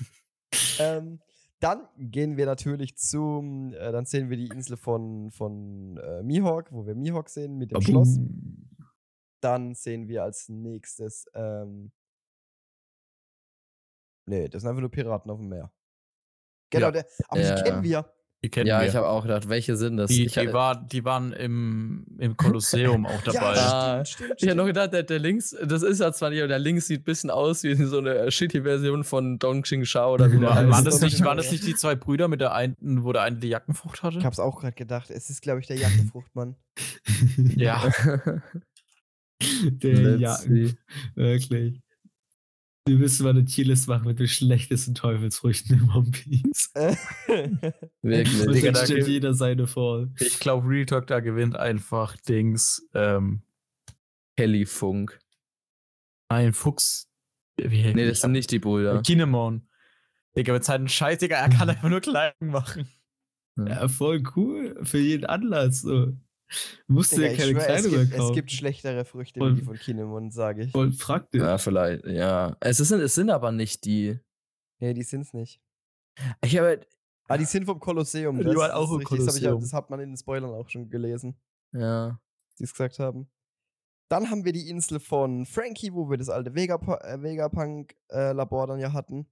ähm, dann gehen wir natürlich zum, äh, dann sehen wir die Insel von, von äh, Mihawk, wo wir Mihawk sehen mit dem Schloss. Dann sehen wir als nächstes, ähm, nee, das sind einfach nur Piraten auf dem Meer. Genau, Ja. der, aber Ja. die kennen wir. Die kennen ja, wir. ich habe auch gedacht, welche sind das? die, ich die, war, die waren im, im Kolosseum auch (laughs) dabei. Ja. stimmt, stimmt, Ich habe noch gedacht, der, der links, das ist ja zwar nicht, aber der links sieht ein bisschen aus wie so eine shitty Version von Dong Xing Shao oder wie der heißt. waren, das nicht, waren das nicht die zwei Brüder mit der einen, wo der eine die Jackenfrucht hatte? Ich hab's auch gerade gedacht. Es ist, glaube ich, der Jackenfruchtmann. (laughs) ja. (laughs) Der Let's Jacken. see. Wirklich. Wir müssen mal eine Tierlist machen mit den schlechtesten Teufelsfrüchten im One Piece. (laughs) Wirklich. Und Digga, dann da stellt jeder seine vor. Ich glaube, Real Talk, da gewinnt einfach Dings. Ähm, Kelly Funk. ein Fuchs. Wie, Nee, das sind nicht die Brüder. Kinemon. Digga, mit seinem Scheiß, Digga, er kann (laughs) einfach nur Kleidung machen. Ja, voll cool. Für jeden Anlass. So. Musst dir ich keine schwör, es, gibt, es gibt schlechtere Früchte Voll- wie die von Kinemon, sage ich. Voll praktisch. Ja, vielleicht, ja. Es, ist, es sind aber nicht die. Nee, die sind's nicht. Ich habe. Ah, die sind vom Kolosseum. (laughs) Die Das, waren das auch im Kolosseum. das hat man in den Spoilern auch schon gelesen, Ja. die es gesagt haben. Dann haben wir die Insel von Frankie, wo wir das alte äh, Vegapunk-Labor dann ja hatten.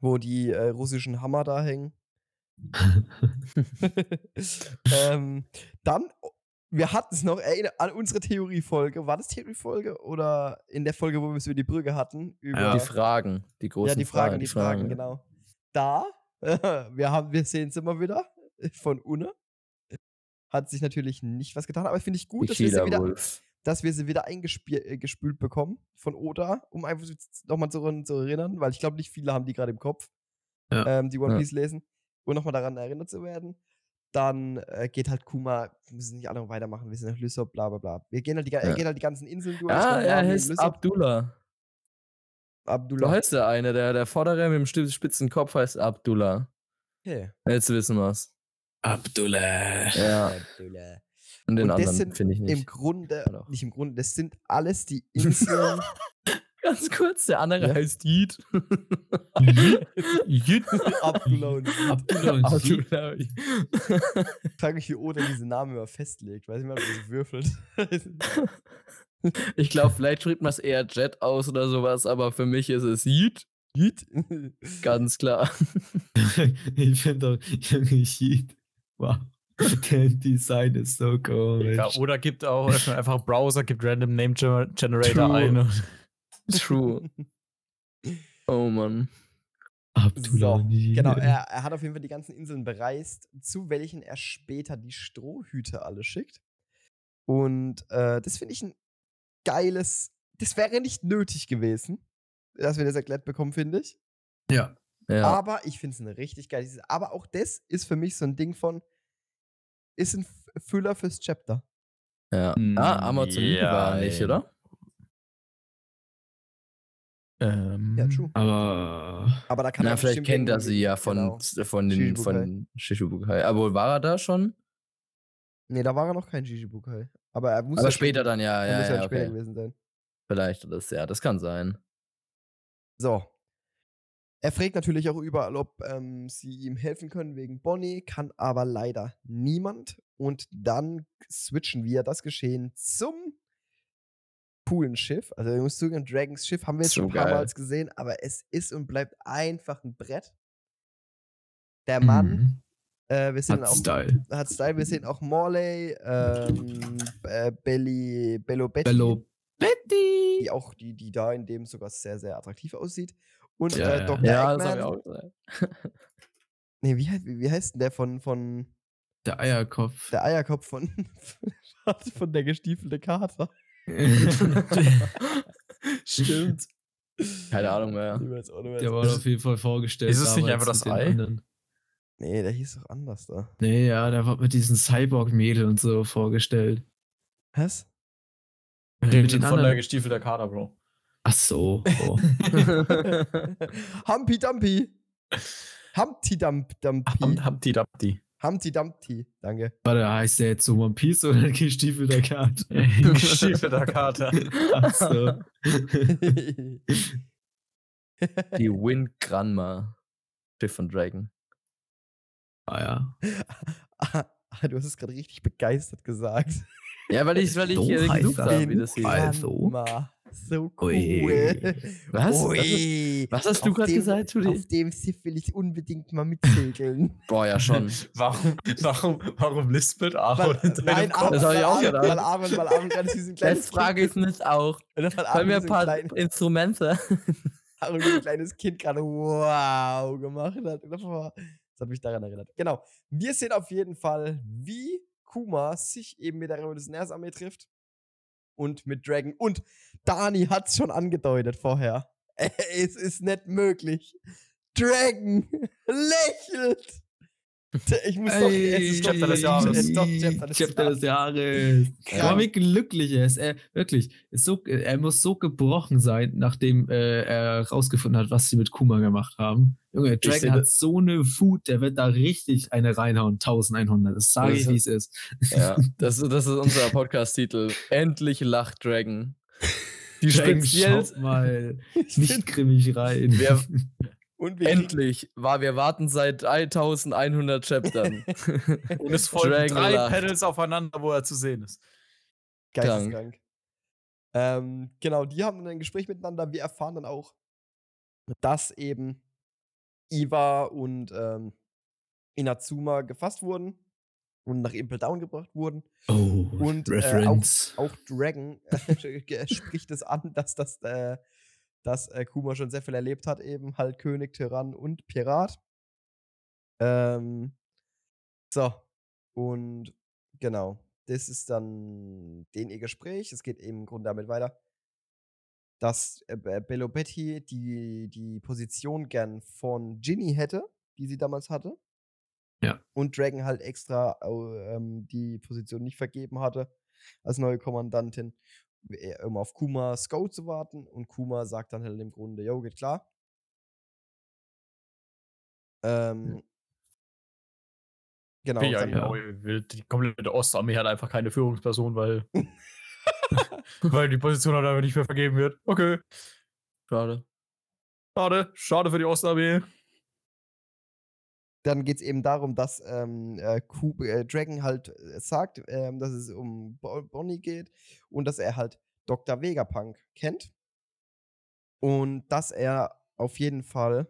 Wo die äh, russischen Hammer da hängen. (laughs) ähm, dann, wir hatten es noch, erinner, an unsere Theoriefolge. War das Theoriefolge oder in der Folge, wo wir es über die Brücke hatten? Über, Ja. Die Fragen. Die großen ja, die Fragen, die Fragen, ja. genau. Da, (laughs) wir, haben, wir sehen es immer wieder von Unne. Hat sich natürlich nicht was getan, aber finde ich gut, Die dass wir, sie wieder, Wolf. dass wir sie wieder eingespült äh, bekommen von Oda, um einfach nochmal zu, zu erinnern, weil ich glaube, nicht viele haben die gerade im Kopf, Ja. ähm, die One Ja. Piece lesen, und nochmal daran erinnert zu werden. Dann äh, geht halt Kuma, wir müssen nicht alle noch weitermachen, wir sind nach Lysop, bla bla bla. Wir gehen halt die, er Ja. geht halt die ganzen Inseln durch. Ah, er heißt Abdullah. Abdullah. heißt der eine, der, der vordere mit dem spitzen Kopf heißt Abdullah. Okay. Jetzt wissen wir's. Abdullah. Ja, Abdullah. und den Und das anderen sind finde ich Im nicht. Grunde, Ja, doch. nicht im Grunde, das sind alles die Inseln. (laughs) Ganz kurz, der andere Ja. heißt Yeet. Sie. (laughs) Abdullah. Ich frage mich, wie Oda diese Namen immer festlegt. Weiß nicht mal, ob er würfelt. (laughs) Ich glaube, vielleicht spricht man es eher Jet aus oder sowas, aber für mich ist es Yeet. Yeet. Ganz klar. (laughs) ich finde doch, Junge, Sheet. Wow. Der Design ist so komisch. Ja, oder gibt auch einfach Browser, gibt Random Name Gener- Generator True. ein. True. Oh Mann. Abdullah So, genau, er, er hat auf jeden Fall die ganzen Inseln bereist, zu welchen er später die Strohhüte alle schickt. Und äh, das finde ich ein geiles. Das wäre nicht nötig gewesen, dass wir das erklärt bekommen, finde ich. Ja. Ja. Aber ich finde es eine richtig geile. Season. Aber auch das ist für mich so ein Ding von. Ist ein Füller fürs Chapter. ja. Mm, Ah, Amazonite ja, war nicht, oder? Ähm, Ja, true. Aber Aber da kann Na, er vielleicht kennt er sie ja von, genau. von den Shichibukai. von Shishibukai. Aber war er da schon? Nee, da war er noch kein Shichibukai. Aber er muss Aber ja später schon, dann, ja, er ja, muss ja, ja später okay. gewesen sein. Vielleicht das, ja, das kann sein. So. Er fragt natürlich auch überall, ob ähm, sie ihm helfen können wegen Bonnie, kann aber leider niemand. Und dann switchen wir das Geschehen zum Poolenschiff. Also, ich muss zugeben, Dragons Schiff haben wir jetzt So schon ein paar geil. Mal gesehen, aber es ist und bleibt einfach ein Brett. Der Mann, Mhm. äh, wir sehen Hat auch Style. hat Style. Wir sehen auch Morley, ähm, äh, Belly, Bello Betty, Bello Betty. die auch, die, die da in dem sogar sehr, sehr attraktiv aussieht. Und Ja, äh. Dr. Ja, das Eggman. ich auch gesagt. (laughs) Nee, wie, wie, wie heißt denn der von, von Der Eierkopf. der Eierkopf von, (laughs) von der gestiefelte Kater? (laughs) Stimmt. Keine Ahnung mehr. Der war auf jeden Fall vorgestellt. Ist es nicht einfach das mit Ei? anderen. Nee, der hieß doch anders da. Nee, ja, der war mit diesen Cyborg-Mädel und so vorgestellt. Was? Mit Reden den von der anderen. gestiefelter Kader, Bro. Ach so. Oh. Humpy Dumpy. Humpty Dump Dumpy. Humpty Dumpty. Humpty Dumpty. Danke. Warte, heißt der jetzt so One Piece oder (laughs) ein gestiefelter Kat? (laughs) Gestiefelter Kater. Ach so. (laughs) Die Wind Granma. Schiff von Dragon. Ah ja. Ah, du hast es gerade richtig begeistert gesagt. Ja, weil ich, weil ich gesucht das. habe, wie das hieß. Also. Granma. So cool. Ui. Was? Ui. Was hast du gerade gesagt, Judy? Auf dem Schiff will ich unbedingt mal mitsegeln. (laughs) Boah, ja schon. (laughs) Warum, warum, warum lispelt Aaron in deinem nein, Kopf? Aaron, Das hab ich auch gedacht. Weil Aaron, weil Aaron gerade diesen kleinen Jetzt frage ich mich auch. Aaron wir ein paar kleinen- Instrumente? (laughs) Aaron wie ein kleines Kind gerade wow gemacht hat. Das hat mich daran erinnert. Genau. Wir sehen auf jeden Fall, wie Kuma sich eben mit der Revolutionärsarmee trifft. Und mit Dragon. Und Dani hat es schon angedeutet vorher. (laughs) Es ist nicht möglich. Dragon (laughs) lächelt. (laughs) Ich muss doch. Es ist doch Chapter des Jahres. Es ist doch Chapter des Chapter des Jahres. Aber wie glücklich er ist. Er, wirklich. Ist so, er muss so gebrochen sein, nachdem äh, er rausgefunden hat, was sie mit Kuma gemacht haben. Junge, Dragon da- hat so eine Wut, der wird da richtig eine reinhauen. 1100. Das sage ich, wie es ist. Ja, das, das ist unser Podcast-Titel. Endlich lacht Dragon. (laughs) Die Dragon, speziell, schaut mal (laughs) Ich nicht grimmig rein. Wer- endlich, war, wir warten seit 1100 Chaptern. (laughs) Und es folgen drei lacht. Panels aufeinander, wo er zu sehen ist. Geisteskrank. Ähm, genau, die haben dann ein Gespräch miteinander. Wir erfahren dann auch, dass eben Iva und ähm, Inazuma gefasst wurden und nach Impel Down gebracht wurden. Oh, Und, äh, Reference. Auch Dragon äh, (laughs) spricht es an, dass das äh, dass äh, Kuma schon sehr viel erlebt hat, eben halt König, Tyrann und Pirat. Ähm, so, und genau, das ist dann den ihr Gespräch. Es geht eben im Grunde damit weiter, dass äh, Be- Bello Betty die, die Position gern von Ginny hätte, die sie damals hatte. Ja. Und Dragon halt extra ähm, die Position nicht vergeben hatte als neue Kommandantin, äh, um auf Kuma Sko zu warten. Und Kuma sagt dann halt im Grunde, jo, geht klar. Ähm, Genau. ja, genau. Wild. Die komplette Ostarmee hat einfach keine Führungsperson, weil, (laughs) (laughs) weil die Position halt einfach nicht mehr vergeben wird. Okay. Schade. Schade. Schade für die Ostarmee. Dann geht es eben darum, dass ähm, äh, Ku- äh, Dragon halt äh, sagt, ähm, dass es um Bo Bonnie geht und dass er halt Dr. Vegapunk kennt. Und dass er auf jeden Fall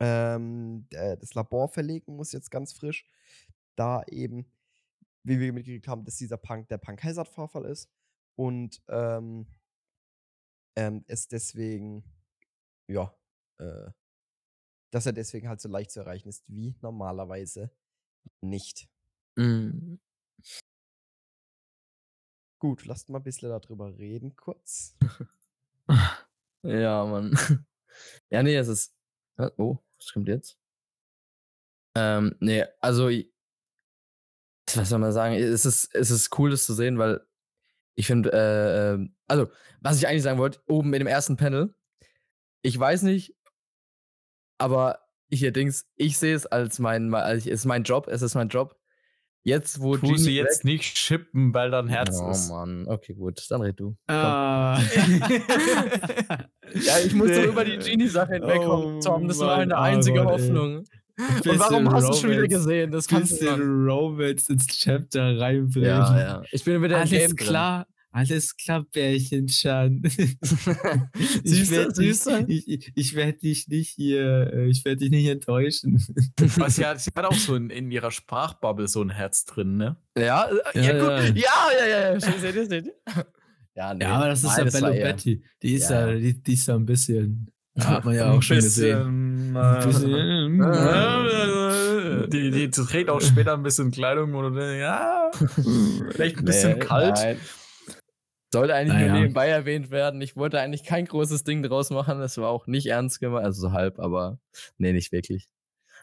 ähm, äh, das Labor verlegen muss, jetzt ganz frisch, da eben, wie wir mitgekriegt haben, dass dieser Punk der Punk-Hazard-Vorfall ist und ähm, ähm, es deswegen, ja, äh, dass er deswegen halt so leicht zu erreichen ist wie normalerweise nicht. Mhm. Gut, lasst mal ein bisschen darüber reden, kurz. Ja, Mann. (laughs) Ja, nee, es ist. Oh, was kommt jetzt? Ähm, nee, also. Was soll man sagen? Es ist, es ist cool, das zu sehen, weil ich finde, äh, ähm, also, was ich eigentlich sagen wollte, oben in dem ersten Panel, ich weiß nicht, aber hier Dings, ich sehe es als mein, als, ist mein Job, es ist mein Job. Jetzt, wo Tu sie Genie jetzt nicht schippen, weil da ein Herz oh ist. Mann, okay, gut, dann red du. Ah. (laughs) Ja, ich muss doch über die Genie-Sache hinwegkommen, Oh Tom. Das war Mann, meine einzige Aaron, ey. Hoffnung. Und warum hast du schon wieder gesehen? Das kannst du bisschen Romance ins Chapter reinbringen. Ja, ja. Ich bin wieder Alles Game klar, alles klar, Bärchenschan. (laughs) ich werde dich, ich, ich werd dich nicht hier, äh, ich werde dich nicht enttäuschen. Aber sie hat, sie hat auch so in, in ihrer Sprachbubble so ein Herz drin, ne? Ja, äh, ja, Ja, gut. ja. Ja, ja, ja. ja. Seht ihr, seht ihr? Ja, nee. Ja, aber das ist Nein, ja Bello Betty. Die ist Ja, ja, ja. die, die ist ja ein bisschen. Hat man ja auch schon gesehen. Bisschen, Ein äh, bisschen, die, die trägt auch später ein bisschen Kleidung, denkst, ja, (laughs) vielleicht ein bisschen Nee, kalt. nein. Sollte eigentlich Naja. nur nebenbei erwähnt werden. Ich wollte eigentlich kein großes Ding draus machen. Das war auch nicht ernst gemeint. Also so halb, aber nee, nicht wirklich.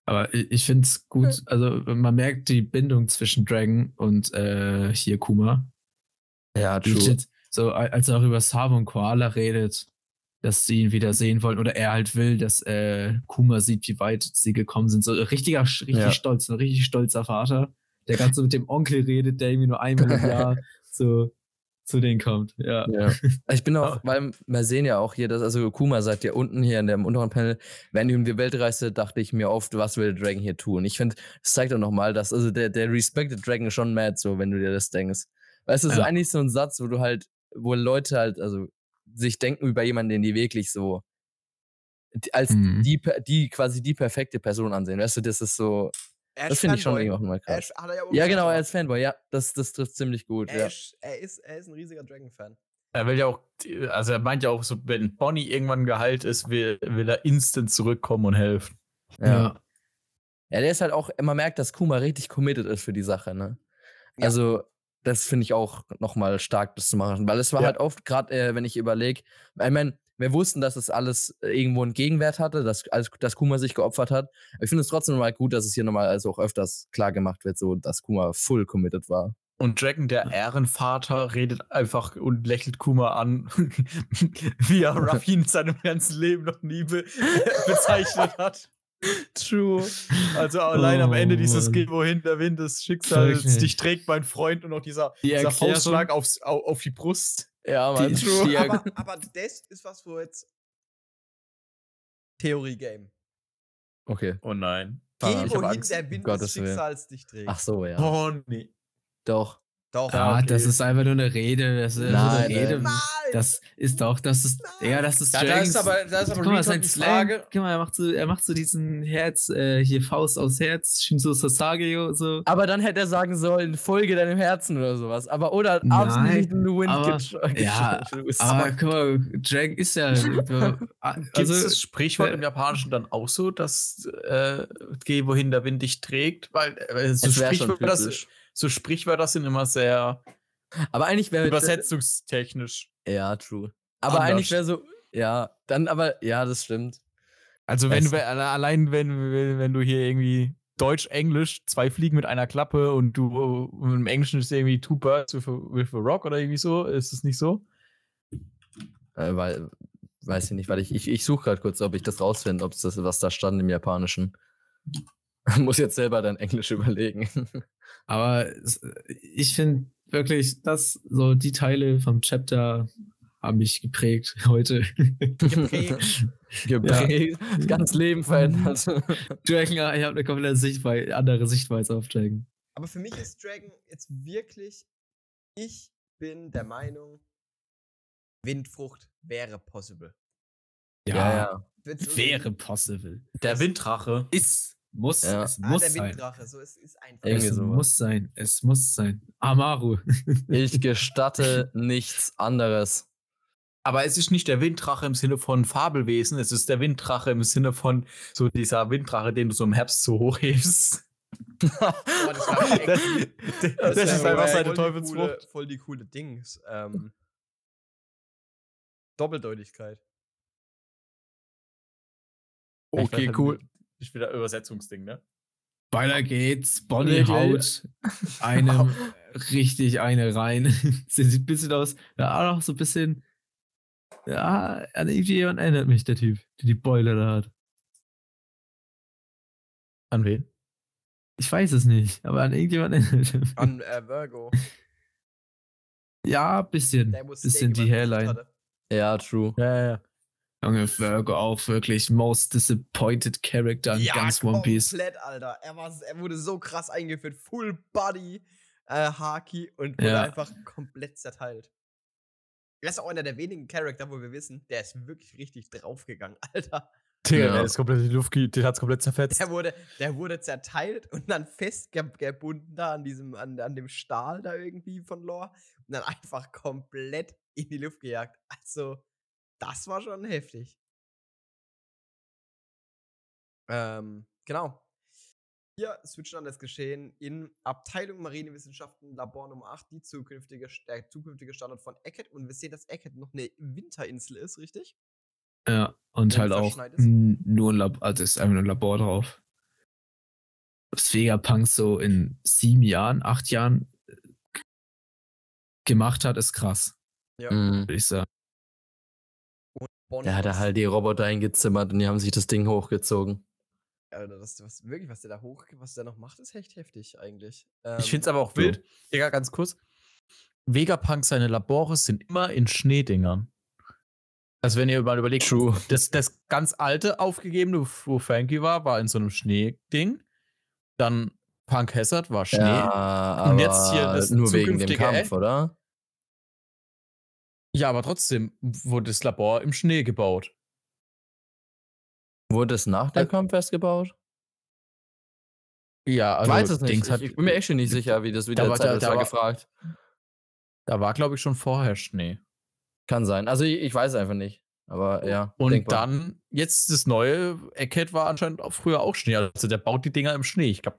Aber ich, ich finde es gut, also man merkt die Bindung zwischen Dragon und äh, hier Kuma. Ja, Legit, so als er auch über Sabo und Koala redet, dass sie ihn wieder sehen wollen oder er halt will, dass äh, Kuma sieht, wie weit sie gekommen sind. So richtiger, richtig Ja. stolz, ein richtig stolzer Vater, der ganz so mit dem Onkel redet, der irgendwie nur einmal im (laughs) Jahr so zu denen kommt. Ja. Ja. Ich bin auch, (laughs) weil wir sehen ja auch hier, dass, also Kuma sagt ja unten hier in dem unteren Panel, wenn ich um die Welt reiste, dachte ich mir oft, was will der Dragon hier tun? Ich finde, das zeigt auch nochmal, dass, also der, der Respected Dragon ist schon mad, so, wenn du dir das denkst. Weißt du, das ist Ja. eigentlich so ein Satz, wo du halt, wo Leute halt, also sich denken über jemanden, den die wirklich so als Mhm. die, die quasi die perfekte Person ansehen. Weißt du, das ist so, Er das finde ich schon irgendwie auch mal krass. ist, hat er ja, auch Ja, genau, aber er ist Fanboy, ja, das, das trifft ziemlich gut. er, Ja. ist, er, ist, er ist ein riesiger Dragon-Fan. Er will ja auch, also er meint ja auch so, wenn Bonnie irgendwann geheilt ist, will, will er instant zurückkommen und helfen. Ja. Ja. Ja, der ist halt auch, man merkt, dass Kuma richtig committed ist für die Sache, ne? Ja. Also, das finde ich auch nochmal stark, das zu machen. Weil es war Ja. halt oft, gerade äh, wenn ich überlege, ich meine, wir wussten, dass es alles äh, irgendwo einen Gegenwert hatte, dass, dass Kuma sich geopfert hat. Aber ich finde es trotzdem mal gut, dass es hier nochmal also auch öfters klar gemacht wird, so dass Kuma full committed war. Und Dragon, der Ehrenvater, redet einfach und lächelt Kuma an, (laughs) wie er (laughs) Ruffy in seinem ganzen Leben noch nie be (laughs) bezeichnet hat. True. Also allein am Oh, Ende dieses Mann. Geh wohin der Wind des Schicksals dich trägt, mein Freund, und auch dieser, Die dieser Faustschlag aufs, au, auf die Brust. Ja, man, Die- true. die- Aber, (laughs) aber das ist was, wo jetzt Theorie-Game. okay. Oh nein. Geh, Ich hab wohin der Wind des. Schicksals dich trägt. Ach so, ja. Oh nee. Doch. Doch. Ja, okay. das ist einfach nur eine Rede. Das ist Nein, eine Rede. Nein. Das ist doch, das ist, ja, das ist Ja, da ist aber, da ist aber Guck mal, sein Slang. Frage. Guck mal, er macht so, er macht so diesen Herz, äh, hier Faust aus Herz, Shinzo Sasageo, so. Aber dann hätte er sagen sollen, folge deinem Herzen oder sowas. Aber oder Nein, absolut in the wind aber- ja. (laughs) Aber guck mal, Dragon ist ja, Gibt also, es das Sprichwort äh, im Japanischen dann auch so, dass äh, geh wohin der Wind dich trägt? Weil äh, so, schon Sprichwörter, typisch. So Sprichwörter sind immer sehr Aber eigentlich wäre übersetzungstechnisch. Ja, true. Aber Anders. eigentlich wäre so, ja, dann aber, ja, das stimmt. Also wenn du alle- allein wenn, wenn, wenn du hier irgendwie Deutsch, Englisch, zwei Fliegen mit einer Klappe und du und im Englischen ist irgendwie two birds with a, with a rock oder irgendwie so, ist es nicht so? Äh, weil, weiß ich nicht, weil ich, ich, ich suche gerade kurz, ob ich das rausfinde, ob es das, was da stand im Japanischen. (laughs) Muss jetzt selber dann Englisch überlegen. (laughs) aber ich finde wirklich, dass so die Teile vom Chapter haben mich geprägt (laughs) heute. Geprägt. (laughs) Geprägt, das ganze Leben verändert. (laughs) Dragon, ich habe eine komplett Sichtweise, andere Sichtweise auf Dragon. Aber für mich ist Dragon jetzt wirklich, ich bin der Meinung, Windfrucht wäre possible. ja, ja. Wäre possible. Der Winddrache. Ist, muss, Ja. es Ah, muss der sein. So es ist einfach. Irgendwie es sowas. muss sein. Es muss sein. Amaru. (laughs) Ich gestatte nichts anderes. Aber es ist nicht der Winddrache im Sinne von Fabelwesen, es ist der Winddrache im Sinne von so dieser Winddrache, den du so im Herbst so hochhebst. (laughs) Das das, das, wär ist einfach voll seine Teufelsfrucht. coole, voll die coole Dings. Ähm, Doppeldeutigkeit. Okay, cool. Ist wieder Übersetzungsding, ne? Weiter geht's. Bonnie Wirklich? haut (laughs) einem richtig eine rein. (laughs) Sie sieht ein bisschen aus, ja, auch so ein bisschen, ja, an irgendjemand erinnert mich der Typ, der die Beule da hat. An wen? Ich weiß es nicht, aber an irgendjemanden. An äh, Virgo. ja, bisschen. Bisschen die Hairline. Ja, true. Ja, ja, ja. Junge, Virgo auch wirklich most disappointed character in ganz One Piece. komplett, Alter. Er, war, er wurde so krass eingeführt. Full Body äh, Haki und wurde Ja. einfach komplett zerteilt. Er ist auch einer der wenigen Charakter, wo wir wissen, der ist wirklich richtig draufgegangen, (laughs) Alter. Digga, Ja. der ist komplett in die Luft, den hat's komplett zerfetzt. Der wurde, der wurde zerteilt und dann festgebunden da an diesem, an, an dem Stahl da irgendwie von Lore und dann einfach komplett in die Luft gejagt. Also, das war schon heftig. Ähm, genau. Hier switchen an das Geschehen in Abteilung Marinewissenschaften, Labor Nummer 8, die zukünftige, der zukünftige Standort von Eckert. Und wir sehen, dass Eckert noch eine Winterinsel ist, richtig? Ja, und Wenn halt auch nur ein Labor, also ist einfach nur ein Labor drauf. Was Vegapunk so in sieben Jahren, acht Jahren äh, gemacht hat, ist krass, Ja. Mhm. würde ich sagen. Bonn Der hat da halt die Roboter eingezimmert und die haben sich das Ding hochgezogen. Alter, das, was, wirklich, was der da hoch, was der noch macht, ist echt heftig eigentlich. Ich finde es Ähm, aber auch wild. Digga, ganz kurz. Vegapunk, seine Labore sind immer in Schneedingern. Also, wenn ihr mal überlegt, True. das, das ganz alte aufgegebene, wo Frankie war, war in so einem Schneeding. Dann Punk Hazard war Schnee. Ja, Und jetzt hier das nur wegen dem Kampf, Eck. oder? Ja, aber trotzdem wurde das Labor im Schnee gebaut. Wurde es nach dem Äh, Kampf erst gebaut? Ja, Ich also weiß es nicht. Ich, hat, ich bin mir echt schon nicht sicher, wie das Da wieder war- Zeit da- da war war- gefragt. da war, glaube ich, schon vorher Schnee. Kann sein. Also ich, ich weiß einfach nicht. Aber ja. Und denkbar. dann, jetzt das neue Eckhead war anscheinend auch früher auch Schnee. Also der baut die Dinger im Schnee. Ich glaube,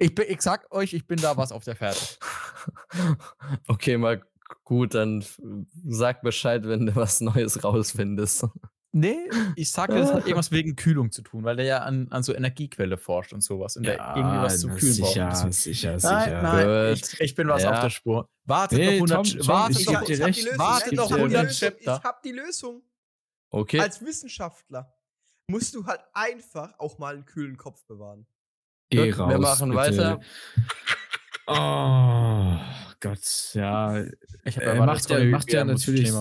ich, bin- ich sag euch, ich bin da was auf der Fährte. (laughs) okay, mal gut, dann sag Bescheid, wenn du was Neues rausfindest. Nee, ich sage, das hat irgendwas wegen Kühlung zu tun, weil der ja an, an so Energiequelle forscht und sowas. Und der irgendwie was zum Kühlen braucht. sicher, sicher, Nein, sicher. nein, ich, ich bin was Ja. auf der Spur. Wartet Nee, noch 100, Tom, Tom, wartet ich noch, hab die Lösung. wartet ich noch hab die 100 Lösung. Chapter. Ich hab die Lösung. Okay. Als Wissenschaftler musst du halt einfach auch mal einen kühlen Kopf bewahren. Geh Gut, raus. wir machen bitte. weiter. (laughs) Oh Gott, ja. Ich hab Äh, macht ja- macht ja natürlich-.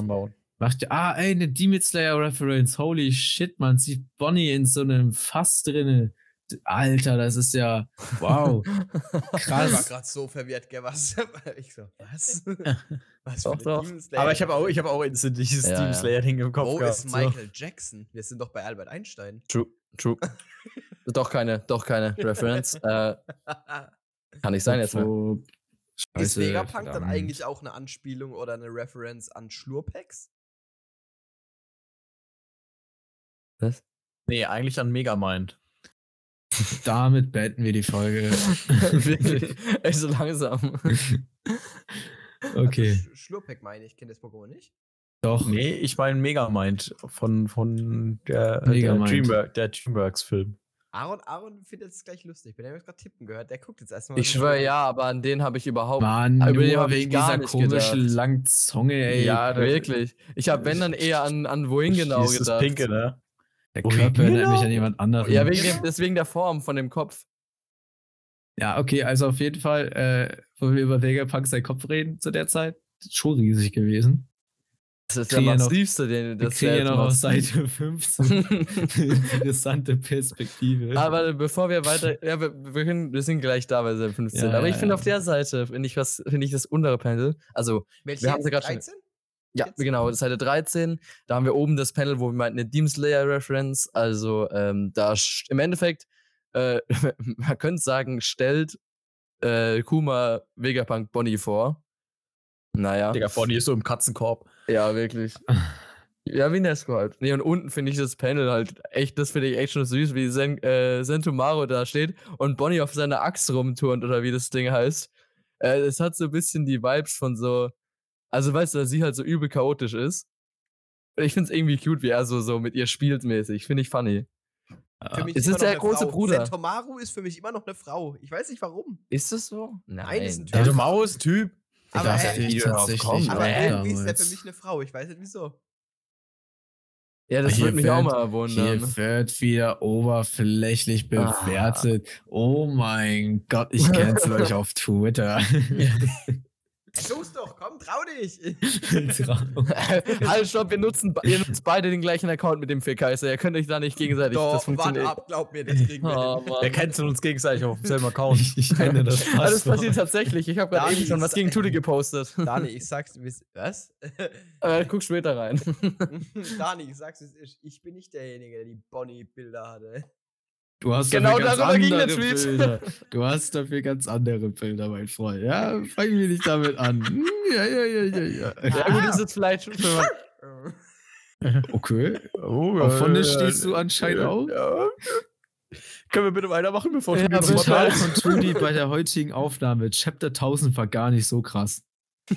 Macht ja, ah, ey, eine Demon Slayer Reference. Holy shit, man sieht Bonnie in so einem Fass drinne. Alter, das ist ja, wow, (laughs) Ich war krass. gerade so verwirrt, gell, was? (laughs) Ich so, was? (laughs) was Doch, doch. Demon Slayer? Aber ich habe auch, ich hab auch instant dieses Ja, Team ja. Slayer-Ding im Kopf Wo gehabt. ist so. Michael Jackson? Wir sind doch bei Albert Einstein. True. True. doch keine, doch keine Reference. äh, kann nicht sein jetzt mehr. Wo- ist Scheiße, Vegapunk dann verdammt. eigentlich auch eine Anspielung oder eine Reference an Schlurpex? Was? Nee, eigentlich an Megamind. (laughs) Damit beenden wir die Folge. (laughs) Wirklich. Echt so langsam. Okay, Also Sch- Schlurpeck meine ich, kennt das Pokémon nicht? doch. Nee, ich meine Megamind von, von der, der. Dreamwork, der Dreamworks-Film. Aaron, Aaron findet es gleich lustig. Wenn er jetzt gerade tippen gehört, der guckt jetzt erstmal. Ich schwöre ja, aber an den habe ich überhaupt. Mann, Aber über den hab ich wegen gar dieser nicht komischen gedacht. langen Zunge, ey. ja, wirklich. Ich habe, wenn dann eher an, an wohin genau gedacht. Pinke, ne? Der Wohin Körper erinnert mich genau? an jemand anderen. Ja, wegen dem, deswegen der Form von dem Kopf. Ja, okay, also auf jeden Fall, äh, wo wir über Vegapunk seinen Kopf reden zu der Zeit, schon riesig gewesen. Das ist der massivste, den Wir das kriegen ja noch auf Seite 15 eine (laughs) interessante Perspektive. Aber bevor wir weiter, ja, wir, wir, können, wir sind gleich da bei Seite 15. Ja, aber ich ja, finde ja. auf der Seite, finde ich was, finde ich das untere Panel. Also, Welche wir haben sie grad schon- 13? ja, Jetzt? genau, Seite 13. Da haben wir oben das Panel, wo wir meinten, eine Demon Slayer Reference. Also, ähm, da im Endeffekt, äh, (laughs) man könnte sagen, stellt äh, Kuma Vegapunk Bonnie vor. Naja. Digga, Bonnie ist so im Katzenkorb. Ja, wirklich. (laughs) Ja, wie Nesco halt. Nee, und unten finde ich das Panel halt echt, das finde ich echt schon süß, wie Sen, äh, Sentomaro da steht und Bonnie auf seiner Axt rumturnt oder wie das Ding heißt. Äh, es hat so ein bisschen die Vibes von so, also weißt du, dass sie halt so übel chaotisch ist. Und Ich finde es irgendwie cute, wie er so, so mit ihr spielt mäßig. Finde ich funny. Für mich Es ist der große Frau. Bruder. Sentomaru ist für mich immer noch eine Frau. Ich weiß nicht warum. Ist das so? Nein, ist ein Der Typ. Maus Typ. Aber, Das äh, ich tatsächlich kommen. Aber irgendwie ist der damals. für mich eine Frau. Ich weiß nicht wieso. Ja, das würde mich auch mal wundern. Hier wird wieder oberflächlich Ah. bewertet. Oh mein Gott, ich (laughs) cancel euch auf Twitter. (laughs) (laughs) Los doch, komm, trau dich. (laughs) halt, stopp, wir nutzen, ihr nutzt beide den gleichen Account mit dem Fäkaiser. Ihr könnt euch da nicht gegenseitig. das Doch, warte funktioniert. ab, glaub mir, das kriegen wir (laughs) Oh. Wir canceln uns gegenseitig auf demselben (laughs) Account. ich, ich kenne das das Passwort. passiert tatsächlich. Ich habe gerade eben schon was gegen Tutti gepostet. Dani, ich sag's, was? äh, guck später rein. Dani, ich sag's, es ist- ich bin nicht derjenige, der die Bonnie-Bilder hatte. Du hast Genau dafür ganz darüber ging der andere Tweet. Bilder. Du hast dafür ganz andere Bilder, mein Freund. Ja, fangen wir nicht damit an. Hm, Ja, ja, ja, ja, ja. Ja, gut, ist jetzt vielleicht schon für (laughs) Okay. Oh, Auf von der stehst du anscheinend auch. Ja. Können wir bitte weitermachen, bevor Ja, du mir bitte. Zitat von Trudy (laughs) bei der heutigen Aufnahme. Chapter 1000 war gar nicht so krass. (laughs)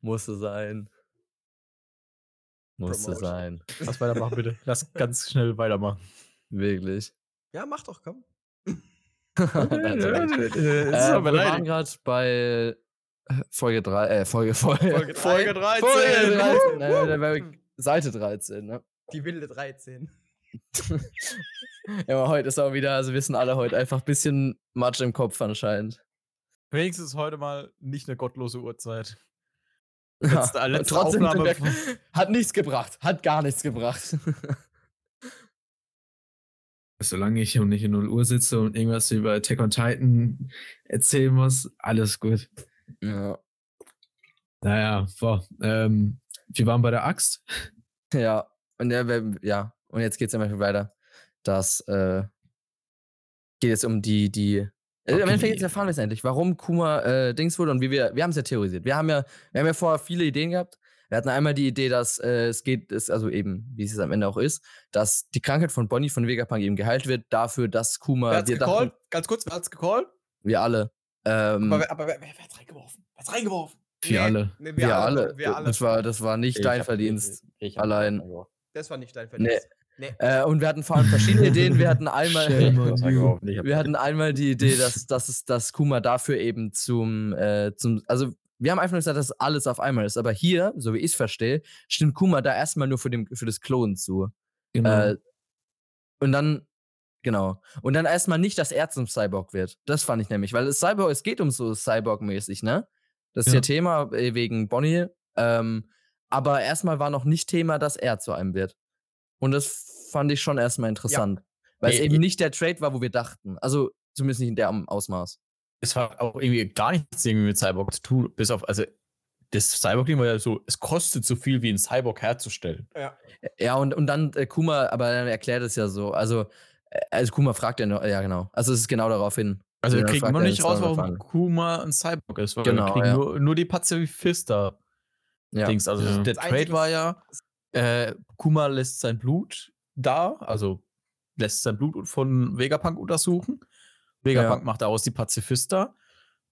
Musste sein. Musste Promotion. sein. Lass weitermachen, bitte. Lass ganz schnell weitermachen. Wirklich. Ja, mach doch, komm. (laughs) Äh, Äh, wir waren gerade bei äh, Folge 3, äh, Folge, (laughs) Folge, Folge Folge 13. Folge 13. Wuh, Nein, da wäre Seite 13, ne? Die wilde 13. (laughs) Ja, aber heute ist auch wieder, also wir sind alle heute einfach ein bisschen Matsch im Kopf anscheinend. Wenigstens heute mal nicht eine gottlose Uhrzeit. Ja, Letzte- und letzte trotzdem Aufnahme wir, hat nichts gebracht, hat gar nichts gebracht. Solange ich hier nicht in 0 Uhr sitze und irgendwas über Attack on Titan erzählen muss, alles gut. ja. Naja, boah, ähm, wir waren bei der Axt. Ja, und wir- ja, und jetzt geht es einfach weiter. Das äh, geht jetzt um die, die. Äh, Okay. Endeffekt jetzt erfahren wir es endlich, warum Kuma äh, Dings wurde und wie wir. Wir haben es ja theorisiert. Wir haben ja, wir haben ja vorher viele Ideen gehabt. Wir hatten einmal die Idee, dass äh, es geht, ist, also eben, wie es jetzt am Ende auch ist, dass die Krankheit von Bonnie von Vegapunk eben geheilt wird, dafür, dass Kuma. Wer hat's wir gecallt? dachten, Ganz kurz, wer hat's gecallt? wir alle. Ähm, Aber, wer- aber wer, wer, wer hat's reingeworfen? Wer hat's reingeworfen? Wir alle. Nee, wir, alle. Wir alle. Das, war, das war nicht dein Verdienst. Ich hab allein. Das war nicht dein Verdienst. Nee. Äh, und wir hatten vor allem verschiedene Ideen. Wir hatten einmal. (laughs) Ich Wir hatten einmal die Idee, dass, dass, es, dass Kuma dafür eben zum, äh, zum, also wir haben einfach nur gesagt, dass alles auf einmal ist. Aber hier, so wie ich es verstehe, stimmt Kuma da erstmal nur für, dem, für das Klonen zu. Genau. Äh, und dann, genau. Und dann erstmal nicht, dass er zum Cyborg wird. Das fand ich nämlich, weil es Cyborg, es geht um so Cyborg-mäßig, ne? Das ist ja, Ja. Thema äh, wegen Bonnie. Ähm, aber erstmal war noch nicht Thema, dass er zu einem wird. Und das fand ich schon erstmal interessant. Weil es Nee, eben ich- nicht der Trade war, wo wir dachten. Also zumindest nicht in der Ausmaß. Es hat auch irgendwie gar nichts irgendwie mit Cyborg zu tun, bis auf, also das Cyborg-Ding war ja so, es kostet so viel wie ein Cyborg herzustellen. Ja. Ja, und, und dann äh, Kuma, aber er erklärt es ja so. Also, äh, also Kuma fragt ja noch, ja genau. Also es ist genau darauf hin. Also wir kriegen er nicht raus, dann warum Fragen. Kuma ein Cyborg ist, weil Genau, wir kriegen ja. nur, nur die Pazifista-Dings. Ja. Also Ja. der Das Trade war ja, äh, Kuma lässt sein Blut da, also lässt sein Blut von Vegapunk untersuchen. Vegapunk Ja. macht daraus die Pazifista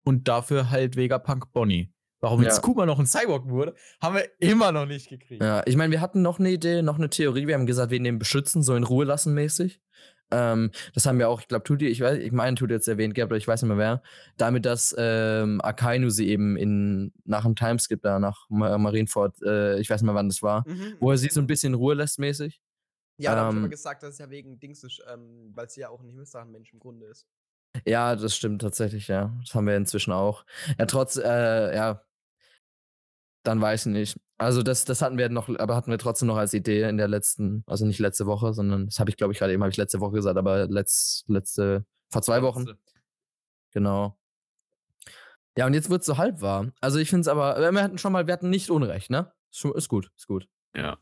und dafür halt Vegapunk Bonnie. Warum Ja. jetzt Kuma noch ein Cyborg wurde, haben wir immer noch nicht gekriegt. Ja, ich meine, wir hatten noch eine Idee, noch eine Theorie. Wir haben gesagt, wir den beschützen, so in Ruhe lassen mäßig. Ähm, das haben wir auch, ich glaube, Tuti, ich weiß, ich meine, Tuti jetzt erwähnt gehabt, aber ich weiß nicht mehr wer. Damit, dass ähm, Akainu sie eben in, nach dem Timeskip da, nach Ma Marineford, äh, ich weiß nicht mehr, wann das war, Mhm. wo er sie so ein bisschen in Ruhe lässt mäßig. Ja, da hab ich aber ähm, gesagt, dass es ja wegen Dings ist, ähm, weil sie ja auch ein Himmelsdrachenmensch im Grunde ist. Ja, das stimmt tatsächlich, ja. Das haben wir inzwischen auch. Ja, trotz, äh, ja, dann weiß ich nicht. Also das, das hatten wir noch, aber hatten wir trotzdem noch als Idee in der letzten, also nicht letzte Woche, sondern das habe ich, glaube ich, gerade eben, habe ich letzte Woche gesagt, aber letzt, letzte, vor zwei Wochen. Genau. Ja, und jetzt wird es so halb wahr. Also ich finde es aber, äh, wir hatten schon mal, wir hatten nicht Unrecht, ne? Ist gut, ist gut. Ja.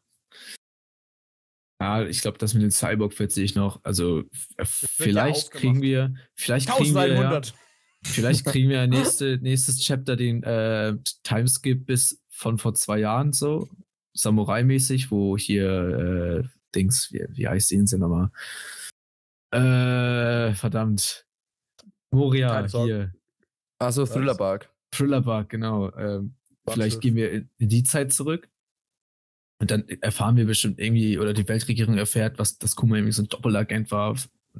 Ja, ich glaube, das mit dem Cyborg wird sich noch, also ja vielleicht aufgemacht. kriegen wir, vielleicht kriegen wir, ja, 1100. vielleicht kriegen wir ja (laughs) nächste, nächstes Chapter den äh, Timeskip bis von vor zwei Jahren so, Samurai-mäßig, wo hier äh, Dings, wie, wie heißt die Insel nochmal? Äh, verdammt. Moria, Sorge. hier. Achso, Was? Thriller Bark. Thrillerbark, genau. Ähm, vielleicht gehen wir in in die Zeit zurück. Und dann erfahren wir bestimmt irgendwie, oder die Weltregierung erfährt, was das Kuma irgendwie so ein Doppelagent war.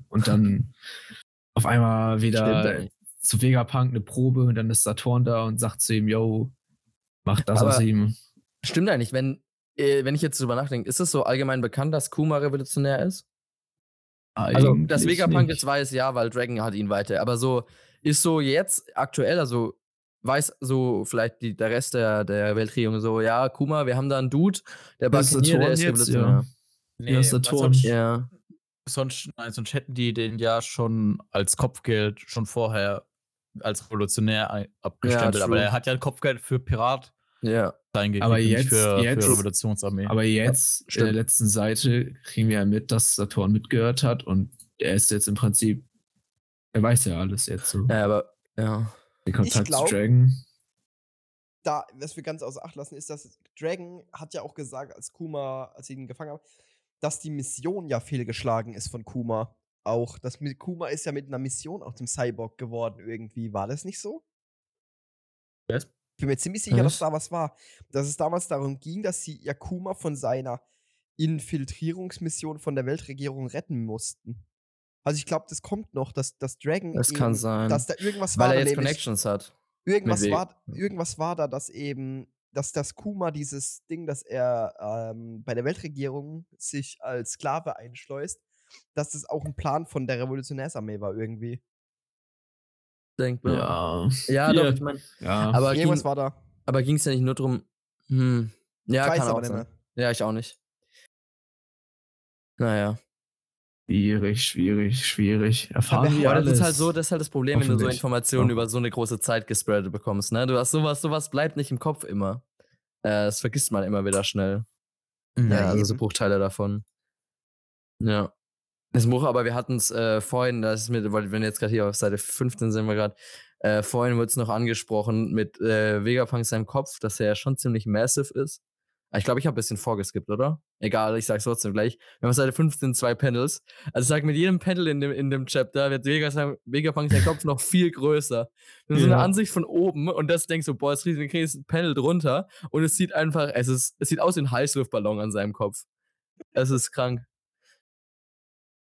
Und dann (laughs) auf einmal Stimmt wieder eigentlich. zu Vegapunk eine Probe und dann ist Saturn da und sagt zu ihm, yo, mach das Aber- aus ihm. Stimmt eigentlich, wenn äh, wenn ich jetzt drüber nachdenke, ist es so allgemein bekannt, dass Kuma revolutionär ist? Also, dass Eigentlich Vegapunk nicht. jetzt weiß, ja, weil Dragon hat ihn weiter. Aber so, ist so jetzt aktuell, also weiß so vielleicht die, der Rest der, der Weltregierung so, ja, Kuma, wir haben da einen Dude, der Buccaneer, der Saturn ist jetzt, revolutionär. Nee, Ja, ist der Ton. sonst, Ja. sonst, nein, sonst hätten die den ja schon als Kopfgeld schon vorher als revolutionär abgestempelt. aber true. er hat ja ein Kopfgeld für Pirat ja. reingekriegt, Aber jetzt- für, jetzt- für Revolutionsarmee. Aber jetzt, in der letzten Seite, kriegen wir ja mit, dass Saturn mitgehört hat und er ist jetzt im Prinzip, er weiß ja alles jetzt so. Ja, aber, ja. Den Kontakt glaub- zu Dragon. da, was wir ganz außer Acht lassen, ist, dass Dragon hat ja auch gesagt, als Kuma, als sie ihn gefangen haben, dass die Mission ja fehlgeschlagen ist von Kuma. Auch, dass Kuma ist ja mit einer Mission auch zum Cyborg geworden irgendwie. War das nicht so? Was? Bin mir ziemlich sicher, dass Was? da was war. Dass es damals darum ging, dass sie ja Kuma von seiner Infiltrierungsmission von der Weltregierung retten mussten. Also ich glaube, das kommt noch, dass, dass Dragon Das kann eben- sein. dass da irgendwas war. Weil er da jetzt nämlich- Connections hat. Irgendwas war, irgendwas war da, dass eben, dass das Kuma dieses Ding, dass er ähm, bei der Weltregierung sich als Sklave einschleust, dass das auch ein Plan von der Revolutionärsarmee war irgendwie. Denkbar. Ja. Ja, doch, ich meine. Ja. Aber Irgendwas ging, war da. aber ging es ja nicht nur drum. Hm. Ja, ich weiß kann aber auch nicht sein. mehr. Ja, ich auch nicht. Naja. Schwierig, schwierig, schwierig. Erfahren wir wir Aber das ist alles. halt so, das ist halt das Problem, wenn du so. Informationen Ja. über so eine große Zeit gespreadet bekommst, ne? Du hast sowas, sowas bleibt nicht im Kopf immer. Äh, das vergisst man immer wieder schnell. Ja, Ja, also so. Bruchteile davon. Ja. Das Buch, aber wir hatten es äh, vorhin, das ist mir, weil wir jetzt gerade hier auf Seite 15 sind wir gerade, äh, vorhin wurde es noch angesprochen mit äh, Vegapunk seinem Kopf, dass er ja schon ziemlich massive ist. Ah, Ich glaube, ich habe ein bisschen vorgeskippt, oder? Egal, ich sag's trotzdem gleich. Wir haben Seite 15 zwei Panels. Also ich sag, mit jedem Panel in dem, in dem Chapter wird Vegapunk sein Kopf noch viel größer. Das ist so eine Ja. Ansicht von oben und das denkst du, boah, es kriegst kriegst ein Panel drunter und es sieht einfach, es ist, es sieht aus wie ein Heißluftballon an seinem Kopf. Es ist krank.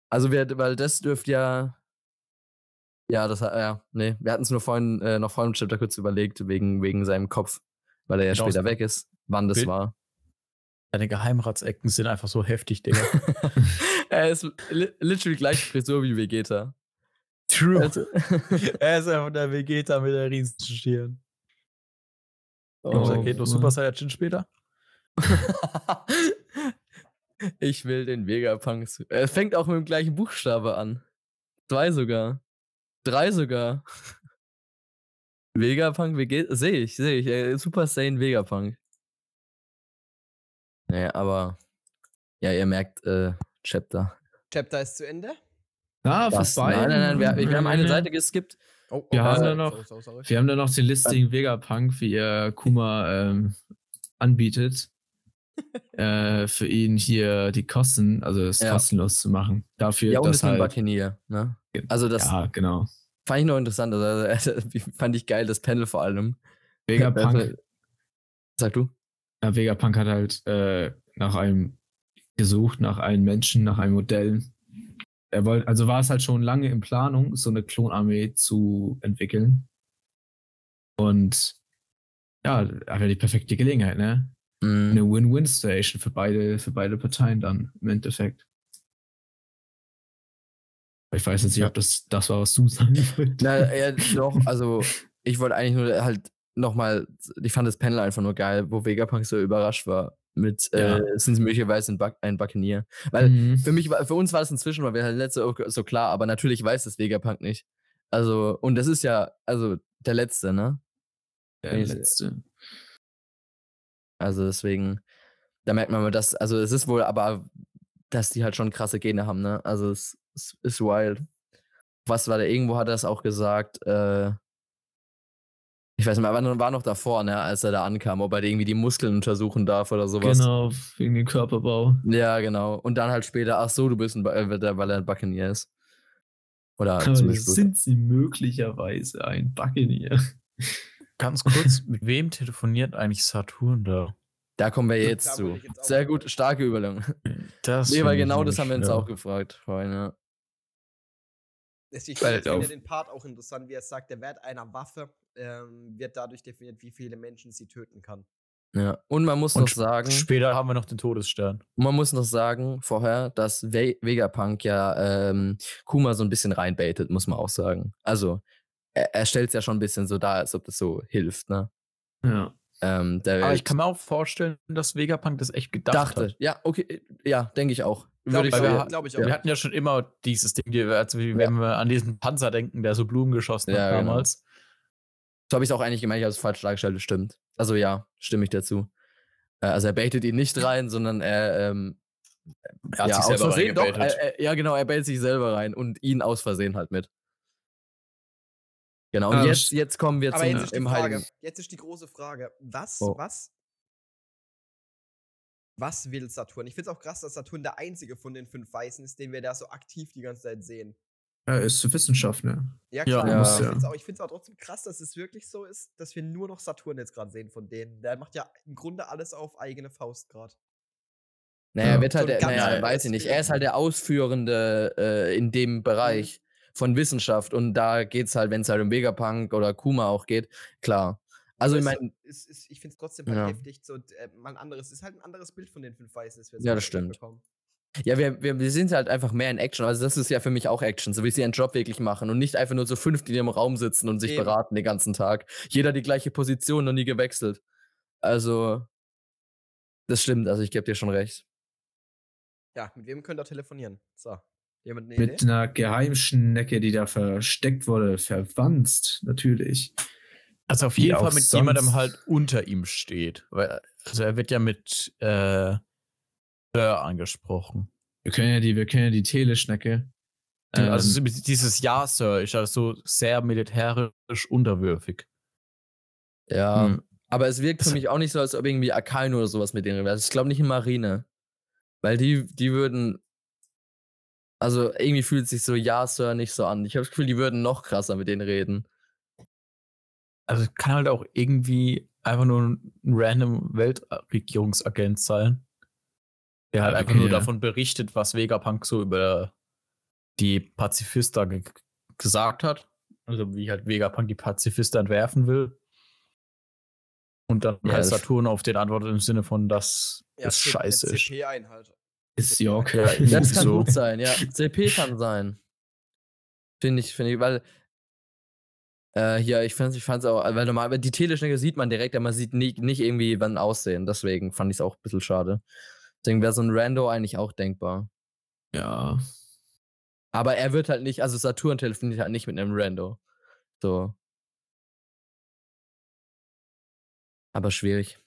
Also wir, weil das dürfte ja. Ja, das hat- ja, nee, wir hatten es nur vorhin, äh, noch vor dem Chapter kurz überlegt, wegen, wegen seinem Kopf, weil er ja Genau, später es- weg ist, wann das Bild- war. Deine Geheimratsecken sind einfach so heftig, Digga. (laughs) er ist li literally gleich Frisur wie Vegeta. True. Also, (laughs) er ist einfach der Vegeta mit der Riesenstirn. Oh, Glaubst du, geht noch Super Saiyajin später? (laughs) ich will den Vegapunk. Er fängt auch mit dem gleichen Buchstabe an. Zwei sogar. Drei sogar. Vegapunk, Vegeta. Sehe ich, sehe ich. Super Saiyan Vegapunk. Naja, aber. Ja, ihr merkt, äh, Chapter. Chapter ist zu Ende. Ah, Was? vorbei. Nein, nein, nein, wir, wir haben eine Seite geskippt. Oh, Wir haben da noch- sorry, sorry. Wir haben da noch den Listing Vegapunk, wie er Kuma ähm, anbietet, (laughs) äh, für ihn hier die Kosten, also es Ja. kostenlos zu machen. Dafür, Ja, und das halt, Buccaneer, ne? Also, das ja, genau. fand ich noch interessant. (laughs) Also, fand ich geil, das Panel vor allem. Vegapunk, Sag du? Ja, Vegapunk hat halt äh, nach einem gesucht, nach einem Menschen, nach einem Modell. Er wollte, also war es halt schon lange in Planung, so eine Klonarmee zu entwickeln. Und ja, einfach die perfekte Gelegenheit, ne? Mhm. eine Win-Win-Station für beide, für beide Parteien dann im Endeffekt. Ich weiß jetzt nicht, ob das das war, was du sagen wolltest. Na, ja, doch, also ich wollte eigentlich nur halt nochmal, ich fand das Panel einfach nur geil, wo Vegapunk so überrascht war mit, Ja. äh, sind sie möglicherweise ein, Buc ein Buccaneer. Weil Mhm. für mich war, für uns war das inzwischen, weil wir halt letzte Woche so klar, aber natürlich weiß das Vegapunk nicht. Also, und das ist ja, also der letzte, ne? Der letzte. Also deswegen, da merkt man mal, dass, also es ist wohl, aber dass die halt schon krasse Gene haben, ne? Also es, es ist wild. Was war der? Irgendwo hat er es auch gesagt, äh, ich weiß nicht mehr, war, war noch davor, ne, als er da ankam, ob er irgendwie die Muskeln untersuchen darf oder sowas. Genau, wegen dem Körperbau. Ja, genau. Und dann halt später, ach so, du bist ein, Ba- äh, weil er- ein Buccaneer ist. Oder Aber sind sie möglicherweise ein Buccaneer? Ganz kurz, mit wem telefoniert eigentlich Saturn da? Da kommen wir jetzt zu. jetzt Sehr gut, starke Überlegung. Das Nee, weil genau das haben wir uns ja. auch gefragt vorhin, ja. Ich finde den Part auch interessant, wie er sagt, der Wert einer Waffe ähm, wird dadurch definiert, wie viele Menschen sie töten kann. Ja. Und man muss Und noch sagen, Später haben wir noch den Todesstern. man muss noch sagen vorher, dass Ve Vegapunk ja ähm, Kuma so ein bisschen reinbaitet, muss man auch sagen. Also, er, er stellt es ja schon ein bisschen so dar, als ob das so hilft, ne? Ja. Ähm, der Aber ich kann mir auch vorstellen, dass Vegapunk das echt gedacht dachte, hat. ja, okay, äh, ja, denke ich auch. Würde ich, wir glaub ich auch. Wir hatten ja schon immer dieses Ding, die- also wie- wenn wir an diesen Panzer denken, der so Blumen geschossen Ja, hat genau. damals. So habe ich es auch eigentlich gemeint, ich habe es falsch dargestellt, das stimmt. Also ja, stimme ich dazu. Äh, also er baitet ihn nicht rein, sondern er, ähm, Er hat ja, sich aus selber Versehen, doch, er, er, ja genau, er baitet sich selber rein und ihn aus Versehen halt mit. Genau, und Ah, jetzt, jetzt kommen wir Aber zum jetzt ist die im Frage. Heiligen. Jetzt ist die große Frage. Was, Oh. was, was will Saturn? Ich finde es auch krass, dass Saturn der einzige von den fünf Weißen ist, den wir da so aktiv die ganze Zeit sehen. Ja, ist Wissenschaft, ne? Ja, Ja, klar. ja. Ich finde es auch, auch trotzdem krass, dass es wirklich so ist, dass wir nur noch Saturn jetzt gerade sehen von denen. Der macht ja im Grunde alles auf eigene Faust gerade. Naja, Ja. er wird halt, So der, naja, weiß ich nicht. Er ist halt der Ausführende äh, in dem Bereich von Wissenschaft und da geht's halt, wenn es halt um Vegapunk oder Kuma auch geht, klar. Also ich es meine, ich finde es trotzdem halt Ja. heftig, so äh, mal ein anderes, ist halt ein anderes Bild von den fünf Weißen, das wir Ja, das so stimmt. bekommen. Ja, wir, wir, wir sind halt einfach mehr in Action. Also, das ist ja für mich auch Action, so wie sie ihren Job wirklich machen und nicht einfach nur so fünf, die im Raum sitzen und sich Eben. beraten den ganzen Tag. Jeder die gleiche Position, noch nie gewechselt. Also, das stimmt, also ich gebe dir schon recht. Ja, mit wem könnt ihr telefonieren? So. Jemand eine Mit Idee? einer Geheimschnecke, die da versteckt wurde, verwandt, natürlich. Also auf jeden Fall mit jemandem sonst. halt unter ihm steht. Weil, also er wird ja mit äh, Sir angesprochen. Wir können ja die, wir können ja die Teleschnecke. also ähm, so dieses Ja, Sir, ist also sehr militärisch unterwürfig. Ja, Hm. aber es wirkt für mich auch nicht so, als ob irgendwie Akainu oder sowas mit denen wäre. Also ich glaube nicht in Marine. Weil die, die würden. Also irgendwie fühlt sich so Ja, Sir nicht so an. Ich habe das Gefühl, die würden noch krasser mit denen reden. Also kann halt auch irgendwie einfach nur ein random Weltregierungsagent sein. Der halt Ja, einfach nur ja. davon berichtet, was Vegapunk so über die Pazifista ge gesagt hat. Also wie halt Vegapunk die Pazifista entwerfen will. Und dann Ja, halt das- Saturn auf den antwortet im Sinne von, dass Ja, es scheiße ist. CP-Einheit. Ist York. Ja, Das (laughs) kann so. gut sein, ja. CP kann sein. Finde ich, finde ich, weil. Äh, hier, ich fand ich fand's auch, weil normal, die Teleschnecke sieht man direkt, aber man sieht nie, nicht irgendwie wann aussehen. Deswegen fand ich es auch ein bisschen schade. Deswegen wäre so ein Rando eigentlich auch denkbar. Ja. Aber er wird halt nicht, also Saturn telefoniert halt nicht mit einem Rando. So. Aber schwierig.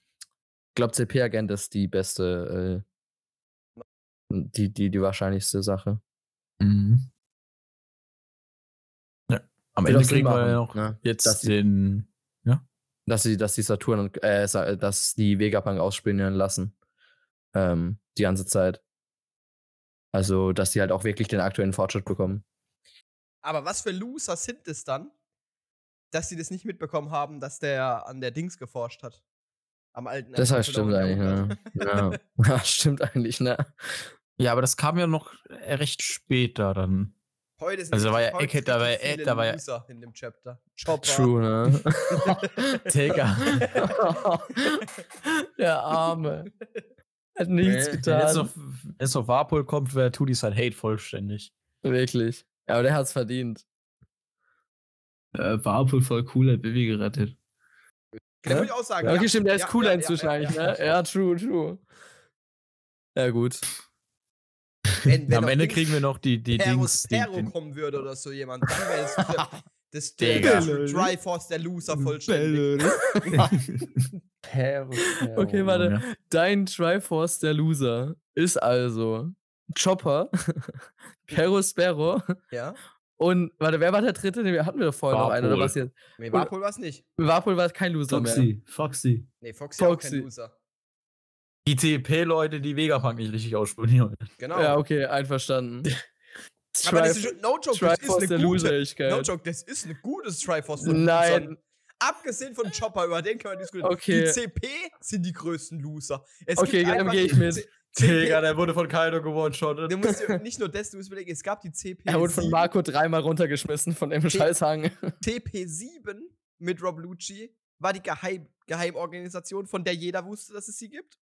Ich glaube, CP-Agent ist die beste, äh, die, die, die wahrscheinlichste Sache. Mhm. Am Will Ende kriegen wir ja noch ne? jetzt Dass den. dass sie, dass die Saturn und äh, dass die Vegapunk ausspionieren lassen. Ähm, die ganze Zeit. Also, dass sie halt auch wirklich den aktuellen Fortschritt bekommen. Aber was für Loser sind es dann, dass sie das nicht mitbekommen haben, dass der an der Dings geforscht hat? Am alten Das heißt, stimmt eigentlich, ne? Ja. (laughs) (laughs) ja, stimmt eigentlich, ne? Ja, aber das kam ja noch äh, recht später dann. Heute sind Also da war ja Ecke- da war ja- da war ja- in dem Chapter. Chopper. True, ne? (laughs) Digga. (laughs) der Arme. Hat nichts Nee. Wenn getan. jetzt noch, wenn jetzt noch Warpol kommt, wäre Tudis halt Hate vollständig. Wirklich. Ja, aber der hat's verdient. Äh, Warpool voll cool, hat Bibi gerettet. Würde ich auch sagen. Okay, ja. stimmt, der ist Ja, cooler ja, inzwischen ja, eigentlich, ja, ne? Ja, true, true. Ja, gut. Wenn, wenn Am Ende kriegen wir noch die, die Hero, Dings. Die, kommen würde oder so jemand, dann wäre das der, (laughs) das der, Digga. der Triforce der Loser vollständig. (laughs) Okay, warte. Dein Triforce der Loser ist also Chopper, (laughs) Perospero Ja? und, warte, wer war der dritte? Nee, hatten wir doch vorher noch einen, oder was jetzt? Nee, Warpol war es nicht. Warpol war kein Loser mehr. Foxy, Foxy. Nee, Foxy, auch Foxy. kein Loser. Die TP-Leute, die Vegapunk nicht richtig ausspionieren. Genau. Ja, okay, einverstanden. (laughs) Aber das ist, no joke, das ist eine gute, no joke, das ist ein gutes Triforce Nein. Abgesehen von Chopper, über den können wir diskutieren. Okay. Die CP sind die größten Loser. Es Okay, gibt dann einfach geh ich die mit. CP, der wurde von Kaido gewone-shottet. Du musst dir nicht nur das, du musst überlegen, es gab die CP Er wurde von 7, Marco dreimal runtergeschmissen von dem Scheißhang. (laughs) TP7 mit Rob Lucci war die Geheim Geheimorganisation, von der jeder wusste, dass es sie gibt.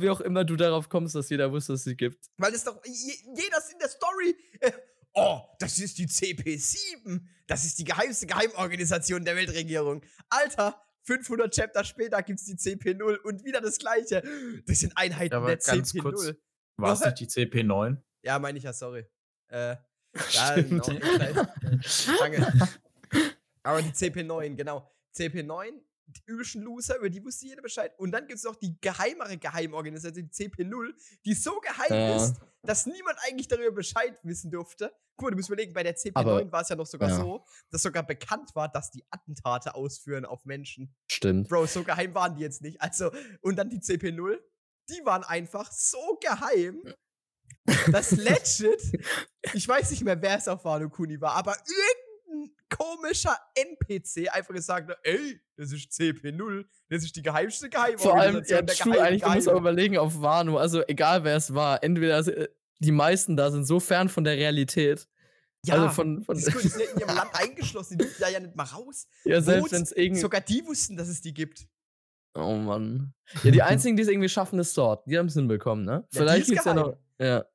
Wie auch immer du darauf kommst, dass jeder wusste, dass es sie gibt. Weil es doch je, jeder ist in der Story. Äh, oh, das ist die CP7. Das ist die geheimste Geheimorganisation der Weltregierung. Alter, 500 Chapter später gibt's die CP0 und wieder das gleiche. Das sind Einheiten Ja, aber der ganz CP0. kurz. War es nicht die CP9? Ja, meine ich ja, sorry. Äh, ja, (laughs) Stimmt. genau, vielleicht. Danke. Aber die CP9, genau. CP9, die übelsten Loser, über die wusste jeder Bescheid. Und dann gibt es noch die geheimere Geheimorganisation, die CP0, die so geheim Ja. ist, dass niemand eigentlich darüber Bescheid wissen durfte. Guck mal, du musst überlegen, bei der CP9 Aber- war es ja noch sogar ja. so, dass sogar bekannt war, dass die Attentate ausführen auf Menschen. Stimmt. Bro, so geheim waren die jetzt nicht. Also, und dann die CP0, die waren einfach so geheim, dass (laughs) legit, ich weiß nicht mehr, wer es auf Wano Kuni war, aber irgendein komischer NPC einfach gesagt hat, ey, das ist CP0, das ist die geheimste Vor allem, Geheimorganisation ja, der true, eigentlich, du musst auch überlegen, auf Wano, also egal wer es war, entweder äh, die meisten da sind so fern von der Realität. Ja, also von, von die sind in ihrem Land eingeschlossen, die dürfen da ja nicht mal raus. (laughs) ja, selbst wenn es irgendwie. Sogar die wussten, dass es die gibt. Oh Mann. Ja, die (laughs) einzigen, die es irgendwie schaffen, ist dort. Die haben es hinbekommen, ne? die Vielleicht ist gibt's ja geheim. noch. Ja.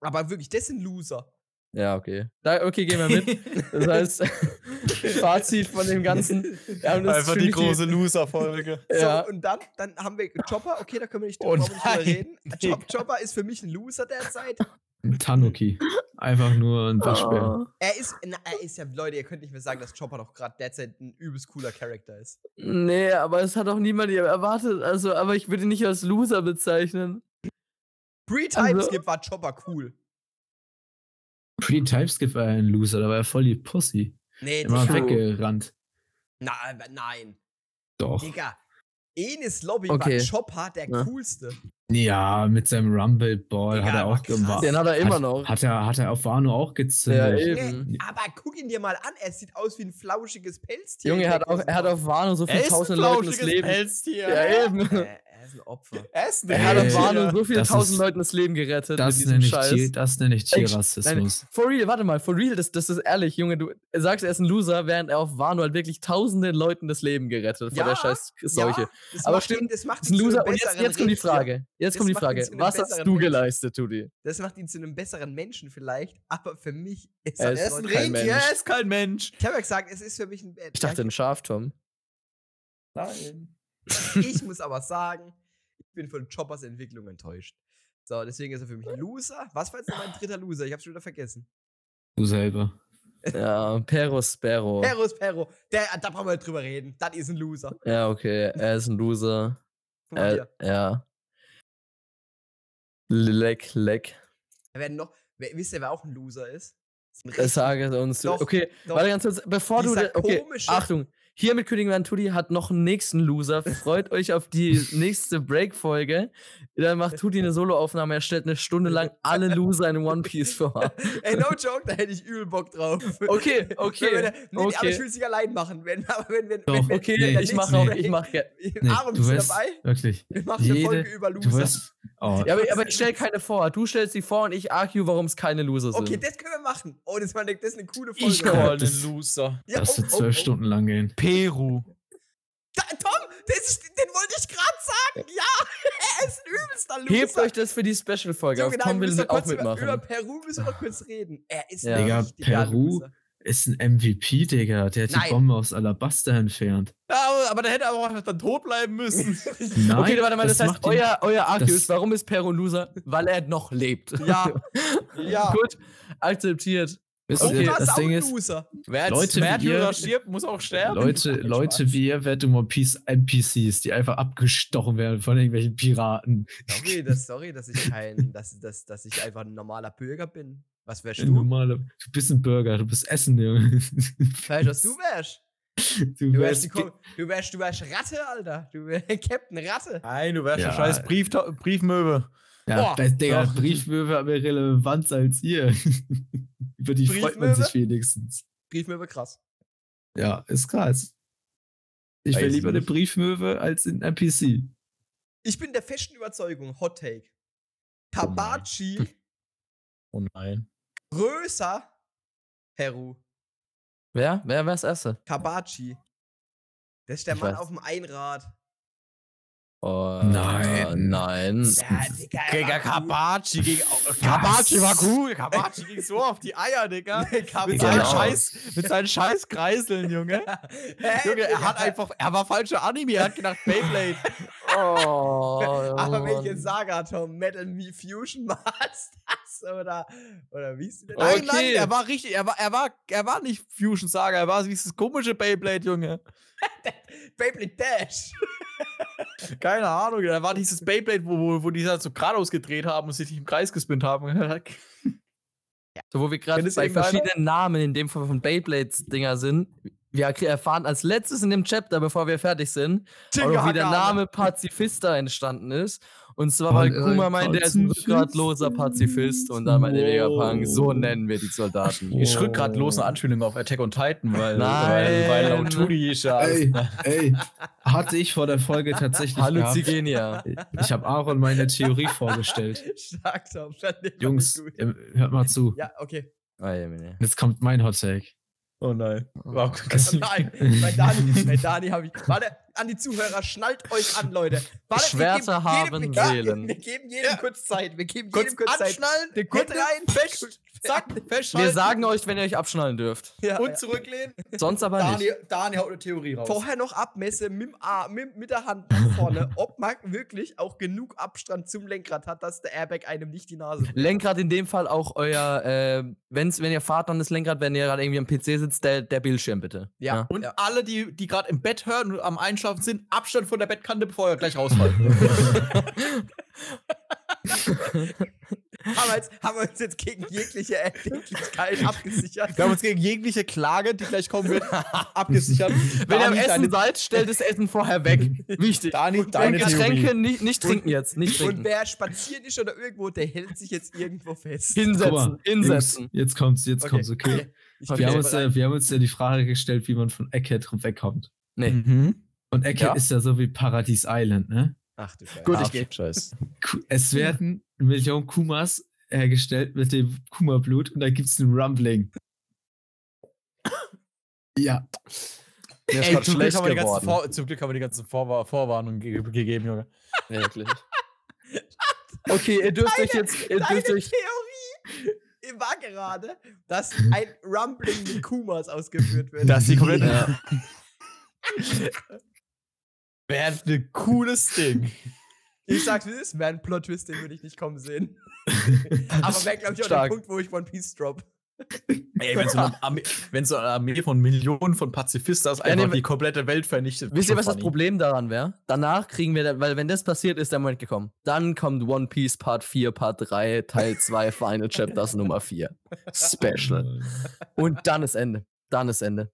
Aber wirklich, das sind Loser. Ja, okay. Da, okay, gehen wir mit. Das heißt, (laughs) Fazit von dem Ganzen. wir haben das Einfach die große Loser-Folge. (laughs) Ja. So, und dann, dann haben wir Chopper, okay, da können wir nicht Oh nicht drüber reden. Chop, Chopper ist für mich ein Loser derzeit. Ein Tanuki. Einfach nur ein Waschbär. Oh. Er ist, na, er ist ja, Leute, ihr könnt nicht mehr sagen, dass Chopper doch gerade derzeit ein übelst cooler Charakter ist. Nee, aber es hat auch niemand erwartet. Also, aber ich würde ihn nicht als Loser bezeichnen. Pre-Timeskip Also- war Chopper cool. Pre-Typeskip war ein Loser, da war er voll die Pussy. Nee, Immer Digga. weggerannt. Na, nein. Doch. Digga. Enis Lobby Okay. war Chopper der Ja. coolste. Ja, mit seinem Rumble Ball Digga, hat er war auch gemacht. Den hat er immer hat, noch. Hat er, hat er auf Wano auch Ja, gezündet. eben. Nee, aber guck ihn dir mal an, er sieht aus wie ein flauschiges Pelztier. Junge, er hat, auch, er hat auf Wano so viel tausend Leuten das Leben. Pelztier. Ja, eben. Äh, er ist ein Opfer. (laughs) Er ist ein Er hat Wano so viele tausend ist- Leuten das Leben gerettet das, mit diesem nenne ich Scheiß. Tier, das nenne ich Tierrassismus. For real, warte mal, for real, das, das ist ehrlich, Junge, du sagst, er ist ein Loser, während er auf Wano halt wirklich tausenden Leuten das Leben gerettet von Ja, der scheiß Seuche. Ja, das Aber stimmt, ihn, das macht ein ihn zu einem Loser. Und jetzt, kommt die. Frage. Jetzt Das kommt die Frage. Was hast du geleistet, Tudi? Das macht ihn zu einem besseren Menschen vielleicht, aber für mich ist Er er, ist ein kein Rentier, Mensch. er ist kein Mensch. Ich habe ja gesagt, es ist für mich ein. Ich dachte, ein Schaf, Tom. Nein. (laughs) ich muss aber sagen, ich bin von Choppers Entwicklung enttäuscht. So, deswegen ist er für mich ein Loser. Was war jetzt noch mein dritter Loser? Ich hab's schon wieder vergessen. Du selber. (laughs) Ja, Perus Sparrow. Perus Perro. Der, da brauchen wir nicht drüber reden. Das ist ein Loser. Ja, okay, er ist ein Loser. Hier. ja. Leck, leck. Werden noch. Wer, wisst ihr, wer auch ein Loser ist? sage uns. Doch, okay, doch. warte ganz kurz. Bevor du. Dieser Okay, komische- Achtung. Hier mit Königin Vantudi hat noch einen nächsten Loser. Freut euch auf die nächste Break-Folge. Dann macht Tudi eine Solo-Aufnahme. Er stellt eine Stunde lang alle Loser in One Piece vor. (laughs) Ey, no joke, da hätte ich übel Bock drauf. Okay, Wenn okay. wir, nee, nee, aber okay. ich will es nicht allein machen. Wenn, aber wenn, wenn, Doch, wenn, wenn, Okay, wenn der ich mache auch. Ich mache. Nee, Aaron, du bist du weißt, dabei? wirklich. Wir machen eine Jede- Folge über Loser. Du weißt, oh, Ja, aber, aber ich stelle keine vor. Du stellst sie vor und ich argue, warum es keine Loser sind. okay, das können wir machen. Oh, das, war eine, das ist eine coole Folge. Ich call einen Loser. Ja, das oh, wird oh, zwölf oh. Stunden lang gehen. Peru. Da, Tom, das ist, den wollte ich gerade sagen. Ja, (laughs) er ist ein übelster Loser. Hebt euch das für die Special-Folge auf. Junge, Tom will auch kurz über, mitmachen. über Peru müssen wir noch kurz reden. Er ist Ja. ein Digga, Peru Loser. ist ein MVP, Digga. Der hat Nein. die Bombe aus Alabaster entfernt. Ja, aber, aber der hätte aber auch dann tot bleiben müssen. (laughs) Nein, okay, warte mal, das, heißt, macht ihn- euer, euer das- ist, warum ist Peru ein Loser? Weil er noch lebt. Ja, (laughs) ja. Gut, akzeptiert. Wisst Und ihr, du das Ding ein ist, Loser. Wer als Leute wie Märtyrer ihr- stirbt, muss auch sterben. Leute, Leute wie ihr werdet Piece NPCs, die einfach abgestochen werden von irgendwelchen Piraten. Sorry, das, sorry dass ich kein, (laughs) dass, dass, dass ich einfach ein normaler Bürger bin. Was wärst Ein du? Normaler, du bist ein Burger, du bist Essen, Junge. Weißt du, was du wärst? (laughs) Du Du wärst, die, wärst, du wärst, du wärst Ratte, Alter. Du wärst (laughs) Captain Ratte. Nein, du wärst Ja. der scheiß Brief Briefmöwe. Ja, Boah, best, Digga, doch. Briefmöwe haben mehr Relevanz als ihr. (laughs) Über die freut man sich wenigstens. Briefmöwe krass. Ja, ist krass. Ich wäre lieber eine. Briefmöwe als ein NPC. Ich bin der festen Überzeugung, Hot Take. Tabachi Oh nein. (laughs) größer Heru. Wer? Wer war das Erste? Kabachi. Das ist der Ich Mann weiß. auf dem Einrad. Oh, Nein. Nein. Ja, Digga, Gegen war cool. Kabachi, gegen Kabachi war cool. Kabachi ging so auf die Eier, Digga. (laughs) Mit seinen, Genau. Scheiß, mit seinen scheiß Kreiseln, Junge. (laughs) Hä, Junge, er Digga? hat einfach, er war falscher Anime, er hat gedacht Beyblade. (laughs) Oh, Aber welche Mann. Saga, Tom? Metal Me Fusion Masters? Oder, oder wie ist denn Nein, Okay. nein, er war richtig, er war, er war, er war nicht Fusion Saga, er war wie dieses komische Beyblade, Junge. Beyblade Dash. Keine Ahnung, er war dieses Beyblade, wo, wo, wo die halt so geradeaus gedreht haben und sich nicht im Kreis gespinnt haben. (laughs) So, wo wir gerade bei verschiedenen Namen in dem Fall von Beyblades-Dinger sind. Wir erfahren als letztes in dem Chapter, bevor wir fertig sind, wie der Name Pazifista entstanden ist. Und zwar, weil äh, Kuma meinte, er ist ein rückgratloser Pazifist. Und dann meinte Vegapunk, so nennen wir die Soldaten. Ich rück grad los eine Anspielung auf Attack on Titan, weil, Nein. weil, weil laut Tudi ist ja. Ey, ey, (laughs) hatte ich vor der Folge tatsächlich gehabt. Halluzigenia. Ich habe Aaron meine Theorie vorgestellt. (laughs) Stark, Jungs, ähm, hört mal zu. Ja, okay. Meine. Jetzt kommt mein Hot Take. Oh nein. Wow. Oh (laughs) nein, bei Dani, bei Dani habe ich. Warte, an die Zuhörer, schnallt euch an, Leute. Warte, Schwerter haben ja, Seelen. Wir geben jedem Ja. kurz Zeit. Wir geben Kurz jedem kurz Zeit. anschnallen, Den Hände rein, fest, zack. Wir sagen euch, wenn ihr euch abschnallen dürft. Ja, und ja. zurücklehnen. Sonst aber Dani, nicht. Dani haut eine Theorie raus. Vorher noch abmesse mit, mit, mit der Hand nach vorne, (laughs) ob man wirklich auch genug Abstand zum Lenkrad hat, dass der Airbag einem nicht die Nase bricht. Lenkrad in dem Fall auch euer, äh, wenn's, wenn ihr fahrt, dann das Lenkrad, wenn ihr gerade irgendwie am PC sitzt, der, der Bildschirm bitte. Ja. Und Ja. alle, die, die gerade im Bett hören und am Einschlafen sind, Abstand von der Bettkante, bevor ihr gleich rausfallt. haben, wir jetzt, haben wir uns jetzt gegen jegliche Erdenklichkeit abgesichert. Wir haben uns gegen jegliche Klage, die gleich kommen wird, abgesichert. Wenn ihr am Essen seid, stellt das Essen vorher weg. Wichtig. Dani, Und deine Getränke nicht, nicht trinken jetzt. Nicht Und trinken. wer spazieren ist oder irgendwo, der hält sich jetzt irgendwo fest. Hinsetzen. Mal, hinsetzen. Jungs, jetzt kommt's, jetzt kommt's, okay. Ich Wir, haben uns, ja, wir haben uns ja die Frage gestellt, wie man von Egghead wegkommt. Nee. Mhm. Und Egghead Ja. ist ja so wie Paradies Island, ne? Ach du Scheiße. Gut, ich gehe. Scheiß. Es werden Millionen Kumas hergestellt mit dem Kuma-Blut und da gibt's ein Rumbling. Ja, Ey, zum, Glück schlecht haben wir die ganzen geworden. Vor zum Glück haben wir die ganzen Vorwar Vorwarnungen ge gegeben, Junge. Wirklich. (laughs) Okay, ihr dürft euch jetzt, ihr Deine dürft euch, Theorie war gerade, dass ein Rumbling mit Kumas ausgeführt wird. Das ist die komplette. Ja. (laughs) Wäre ein cooles Ding. Ich sag's wie es ist, ein Plot-Twist, den würde ich nicht kommen sehen. (laughs) Aber wäre, glaube ich, auch Stark. der Punkt, wo ich One Piece drop. Ey, wenn so, eine Armee, wenn so eine Armee von Millionen von Pazifistas Ja, einfach nee, die komplette Welt vernichtet. Wisst ihr, was das funny. Problem daran wäre? Danach kriegen wir, weil wenn das passiert, ist der Moment gekommen. Dann kommt One Piece Part 4, Part 3, Teil 2, (laughs) Final Chapters Nummer 4. Special. (laughs) Und dann ist Ende. Dann ist Ende.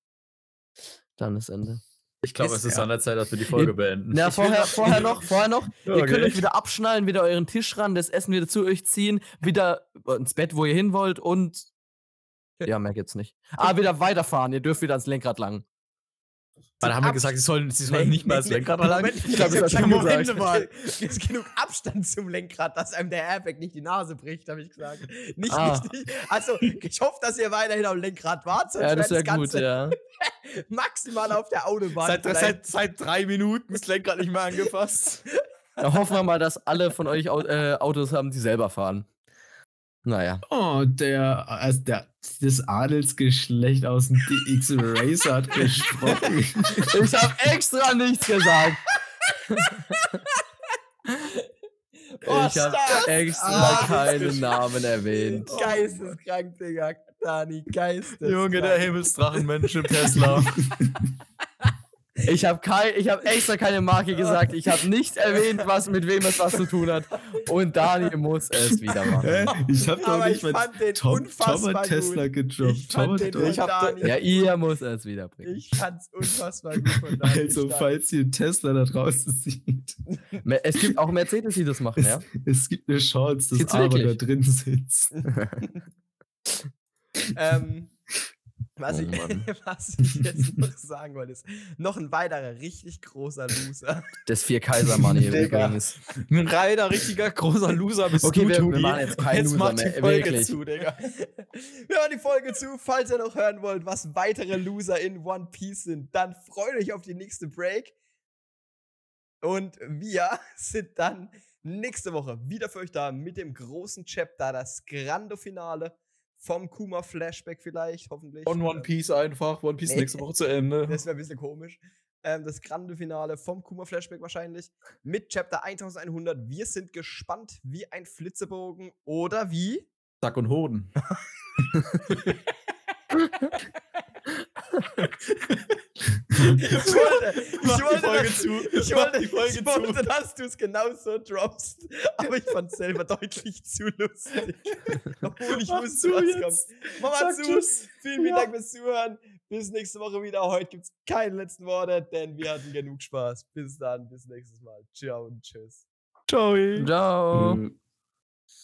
Dann ist Ende. Ich glaube, es ist ja. an der Zeit, dass wir die Folge beenden. Na, Ich vorher, noch- vorher noch, (laughs) vorher noch. Ihr könnt Okay. euch wieder abschnallen, wieder euren Tisch ran, das Essen wieder zu euch ziehen, wieder ins Bett, wo ihr hin wollt und. Ja, mehr gibt's nicht. Ah, wieder weiterfahren. Ihr dürft wieder ans Lenkrad lang. Dann haben wir gesagt, sie sollen, sie sollen nicht mehr als Lenkrad. Moment, Ich glaub, das du Moment gesagt. mal. Ist genug Abstand zum Lenkrad, dass einem der Airbag nicht die Nase bricht, habe ich gesagt. Nicht, Ah. nicht. Also, ich hoffe, dass ihr weiterhin am Lenkrad wart, sonst Ja, das wäre ist ja gut, Ganze ja. (laughs) maximal auf der Autobahn. Seit, seit, seit drei Minuten ist Lenkrad nicht mehr angefasst. (laughs) Da hoffen wir mal, dass alle von euch äh, Autos haben, die selber fahren. Naja. Oh, der, also der, das Adelsgeschlecht aus dem DX Racer hat gesprochen. (laughs) Ich habe extra nichts gesagt. Oh, ich habe extra Ah, keinen Namen erwähnt. Geisteskrank, Digga. Dani, geisteskrank. Junge, der Himmelsdrachenmensch im Tesla. (laughs) Ich habe ich hab extra keine Marke gesagt. Ich habe nicht erwähnt, was mit wem es was zu tun hat. Und Dani muss es wieder machen. Ich hab doch Aber nicht ich mal fand den Tom, hat Tesla gut. gedroppt. Ich hat den doch- von Dani. Ja, ihr muss es wieder bringen. Ich fand's unfassbar gut von Dani. Also, falls ihr Tesla da draußen seht, Me- Es gibt auch Mercedes, die das machen, ja. es gibt eine Chance, dass Gibt's Aber da wirklich? drin sitzt. (laughs) ähm, Was, Oh ich, (laughs) was ich jetzt noch sagen wollte, ist noch ein weiterer richtig großer Loser. Das vier Kaiser Money (laughs) übrigens. Ein reiner, richtiger, großer Loser bist Okay, du, wir- wir machen jetzt keinen Loser mach die mehr, Folge wirklich. zu, Digga. Wir hören die Folge zu. Falls ihr noch hören wollt, was weitere Loser in One Piece sind, dann freut euch auf die nächste Break. Und wir (laughs) sind dann nächste Woche wieder für euch da mit dem großen Chapter, das Grande-Finale vom Kuma-Flashback vielleicht, hoffentlich. Von One Piece einfach. One Piece Nee. nächste Woche zu Ende. (laughs) Das wäre ein bisschen komisch. Ähm, das Grande-Finale vom Kuma-Flashback wahrscheinlich mit Chapter 1100. Wir sind gespannt wie ein Flitzebogen oder wie Sack und Hoden. (laughs) (laughs) Ich wollte, ich wollte, Folge dass, zu. ich wollte, die Folge ich wollte dass du es genau so droppst. Aber ich fand es selber deutlich zu lustig. Obwohl ich Mach wusste, zu was jetzt. kommt. Mach mal Sag zu. tschüss. Vielen, vielen Ja. Dank fürs Zuhören. Bis nächste Woche wieder. Heute gibt es keine letzten Worte, denn wir hatten genug Spaß. Bis dann, bis nächstes Mal. Ciao und tschüss. Ciao. Ciao. Äh,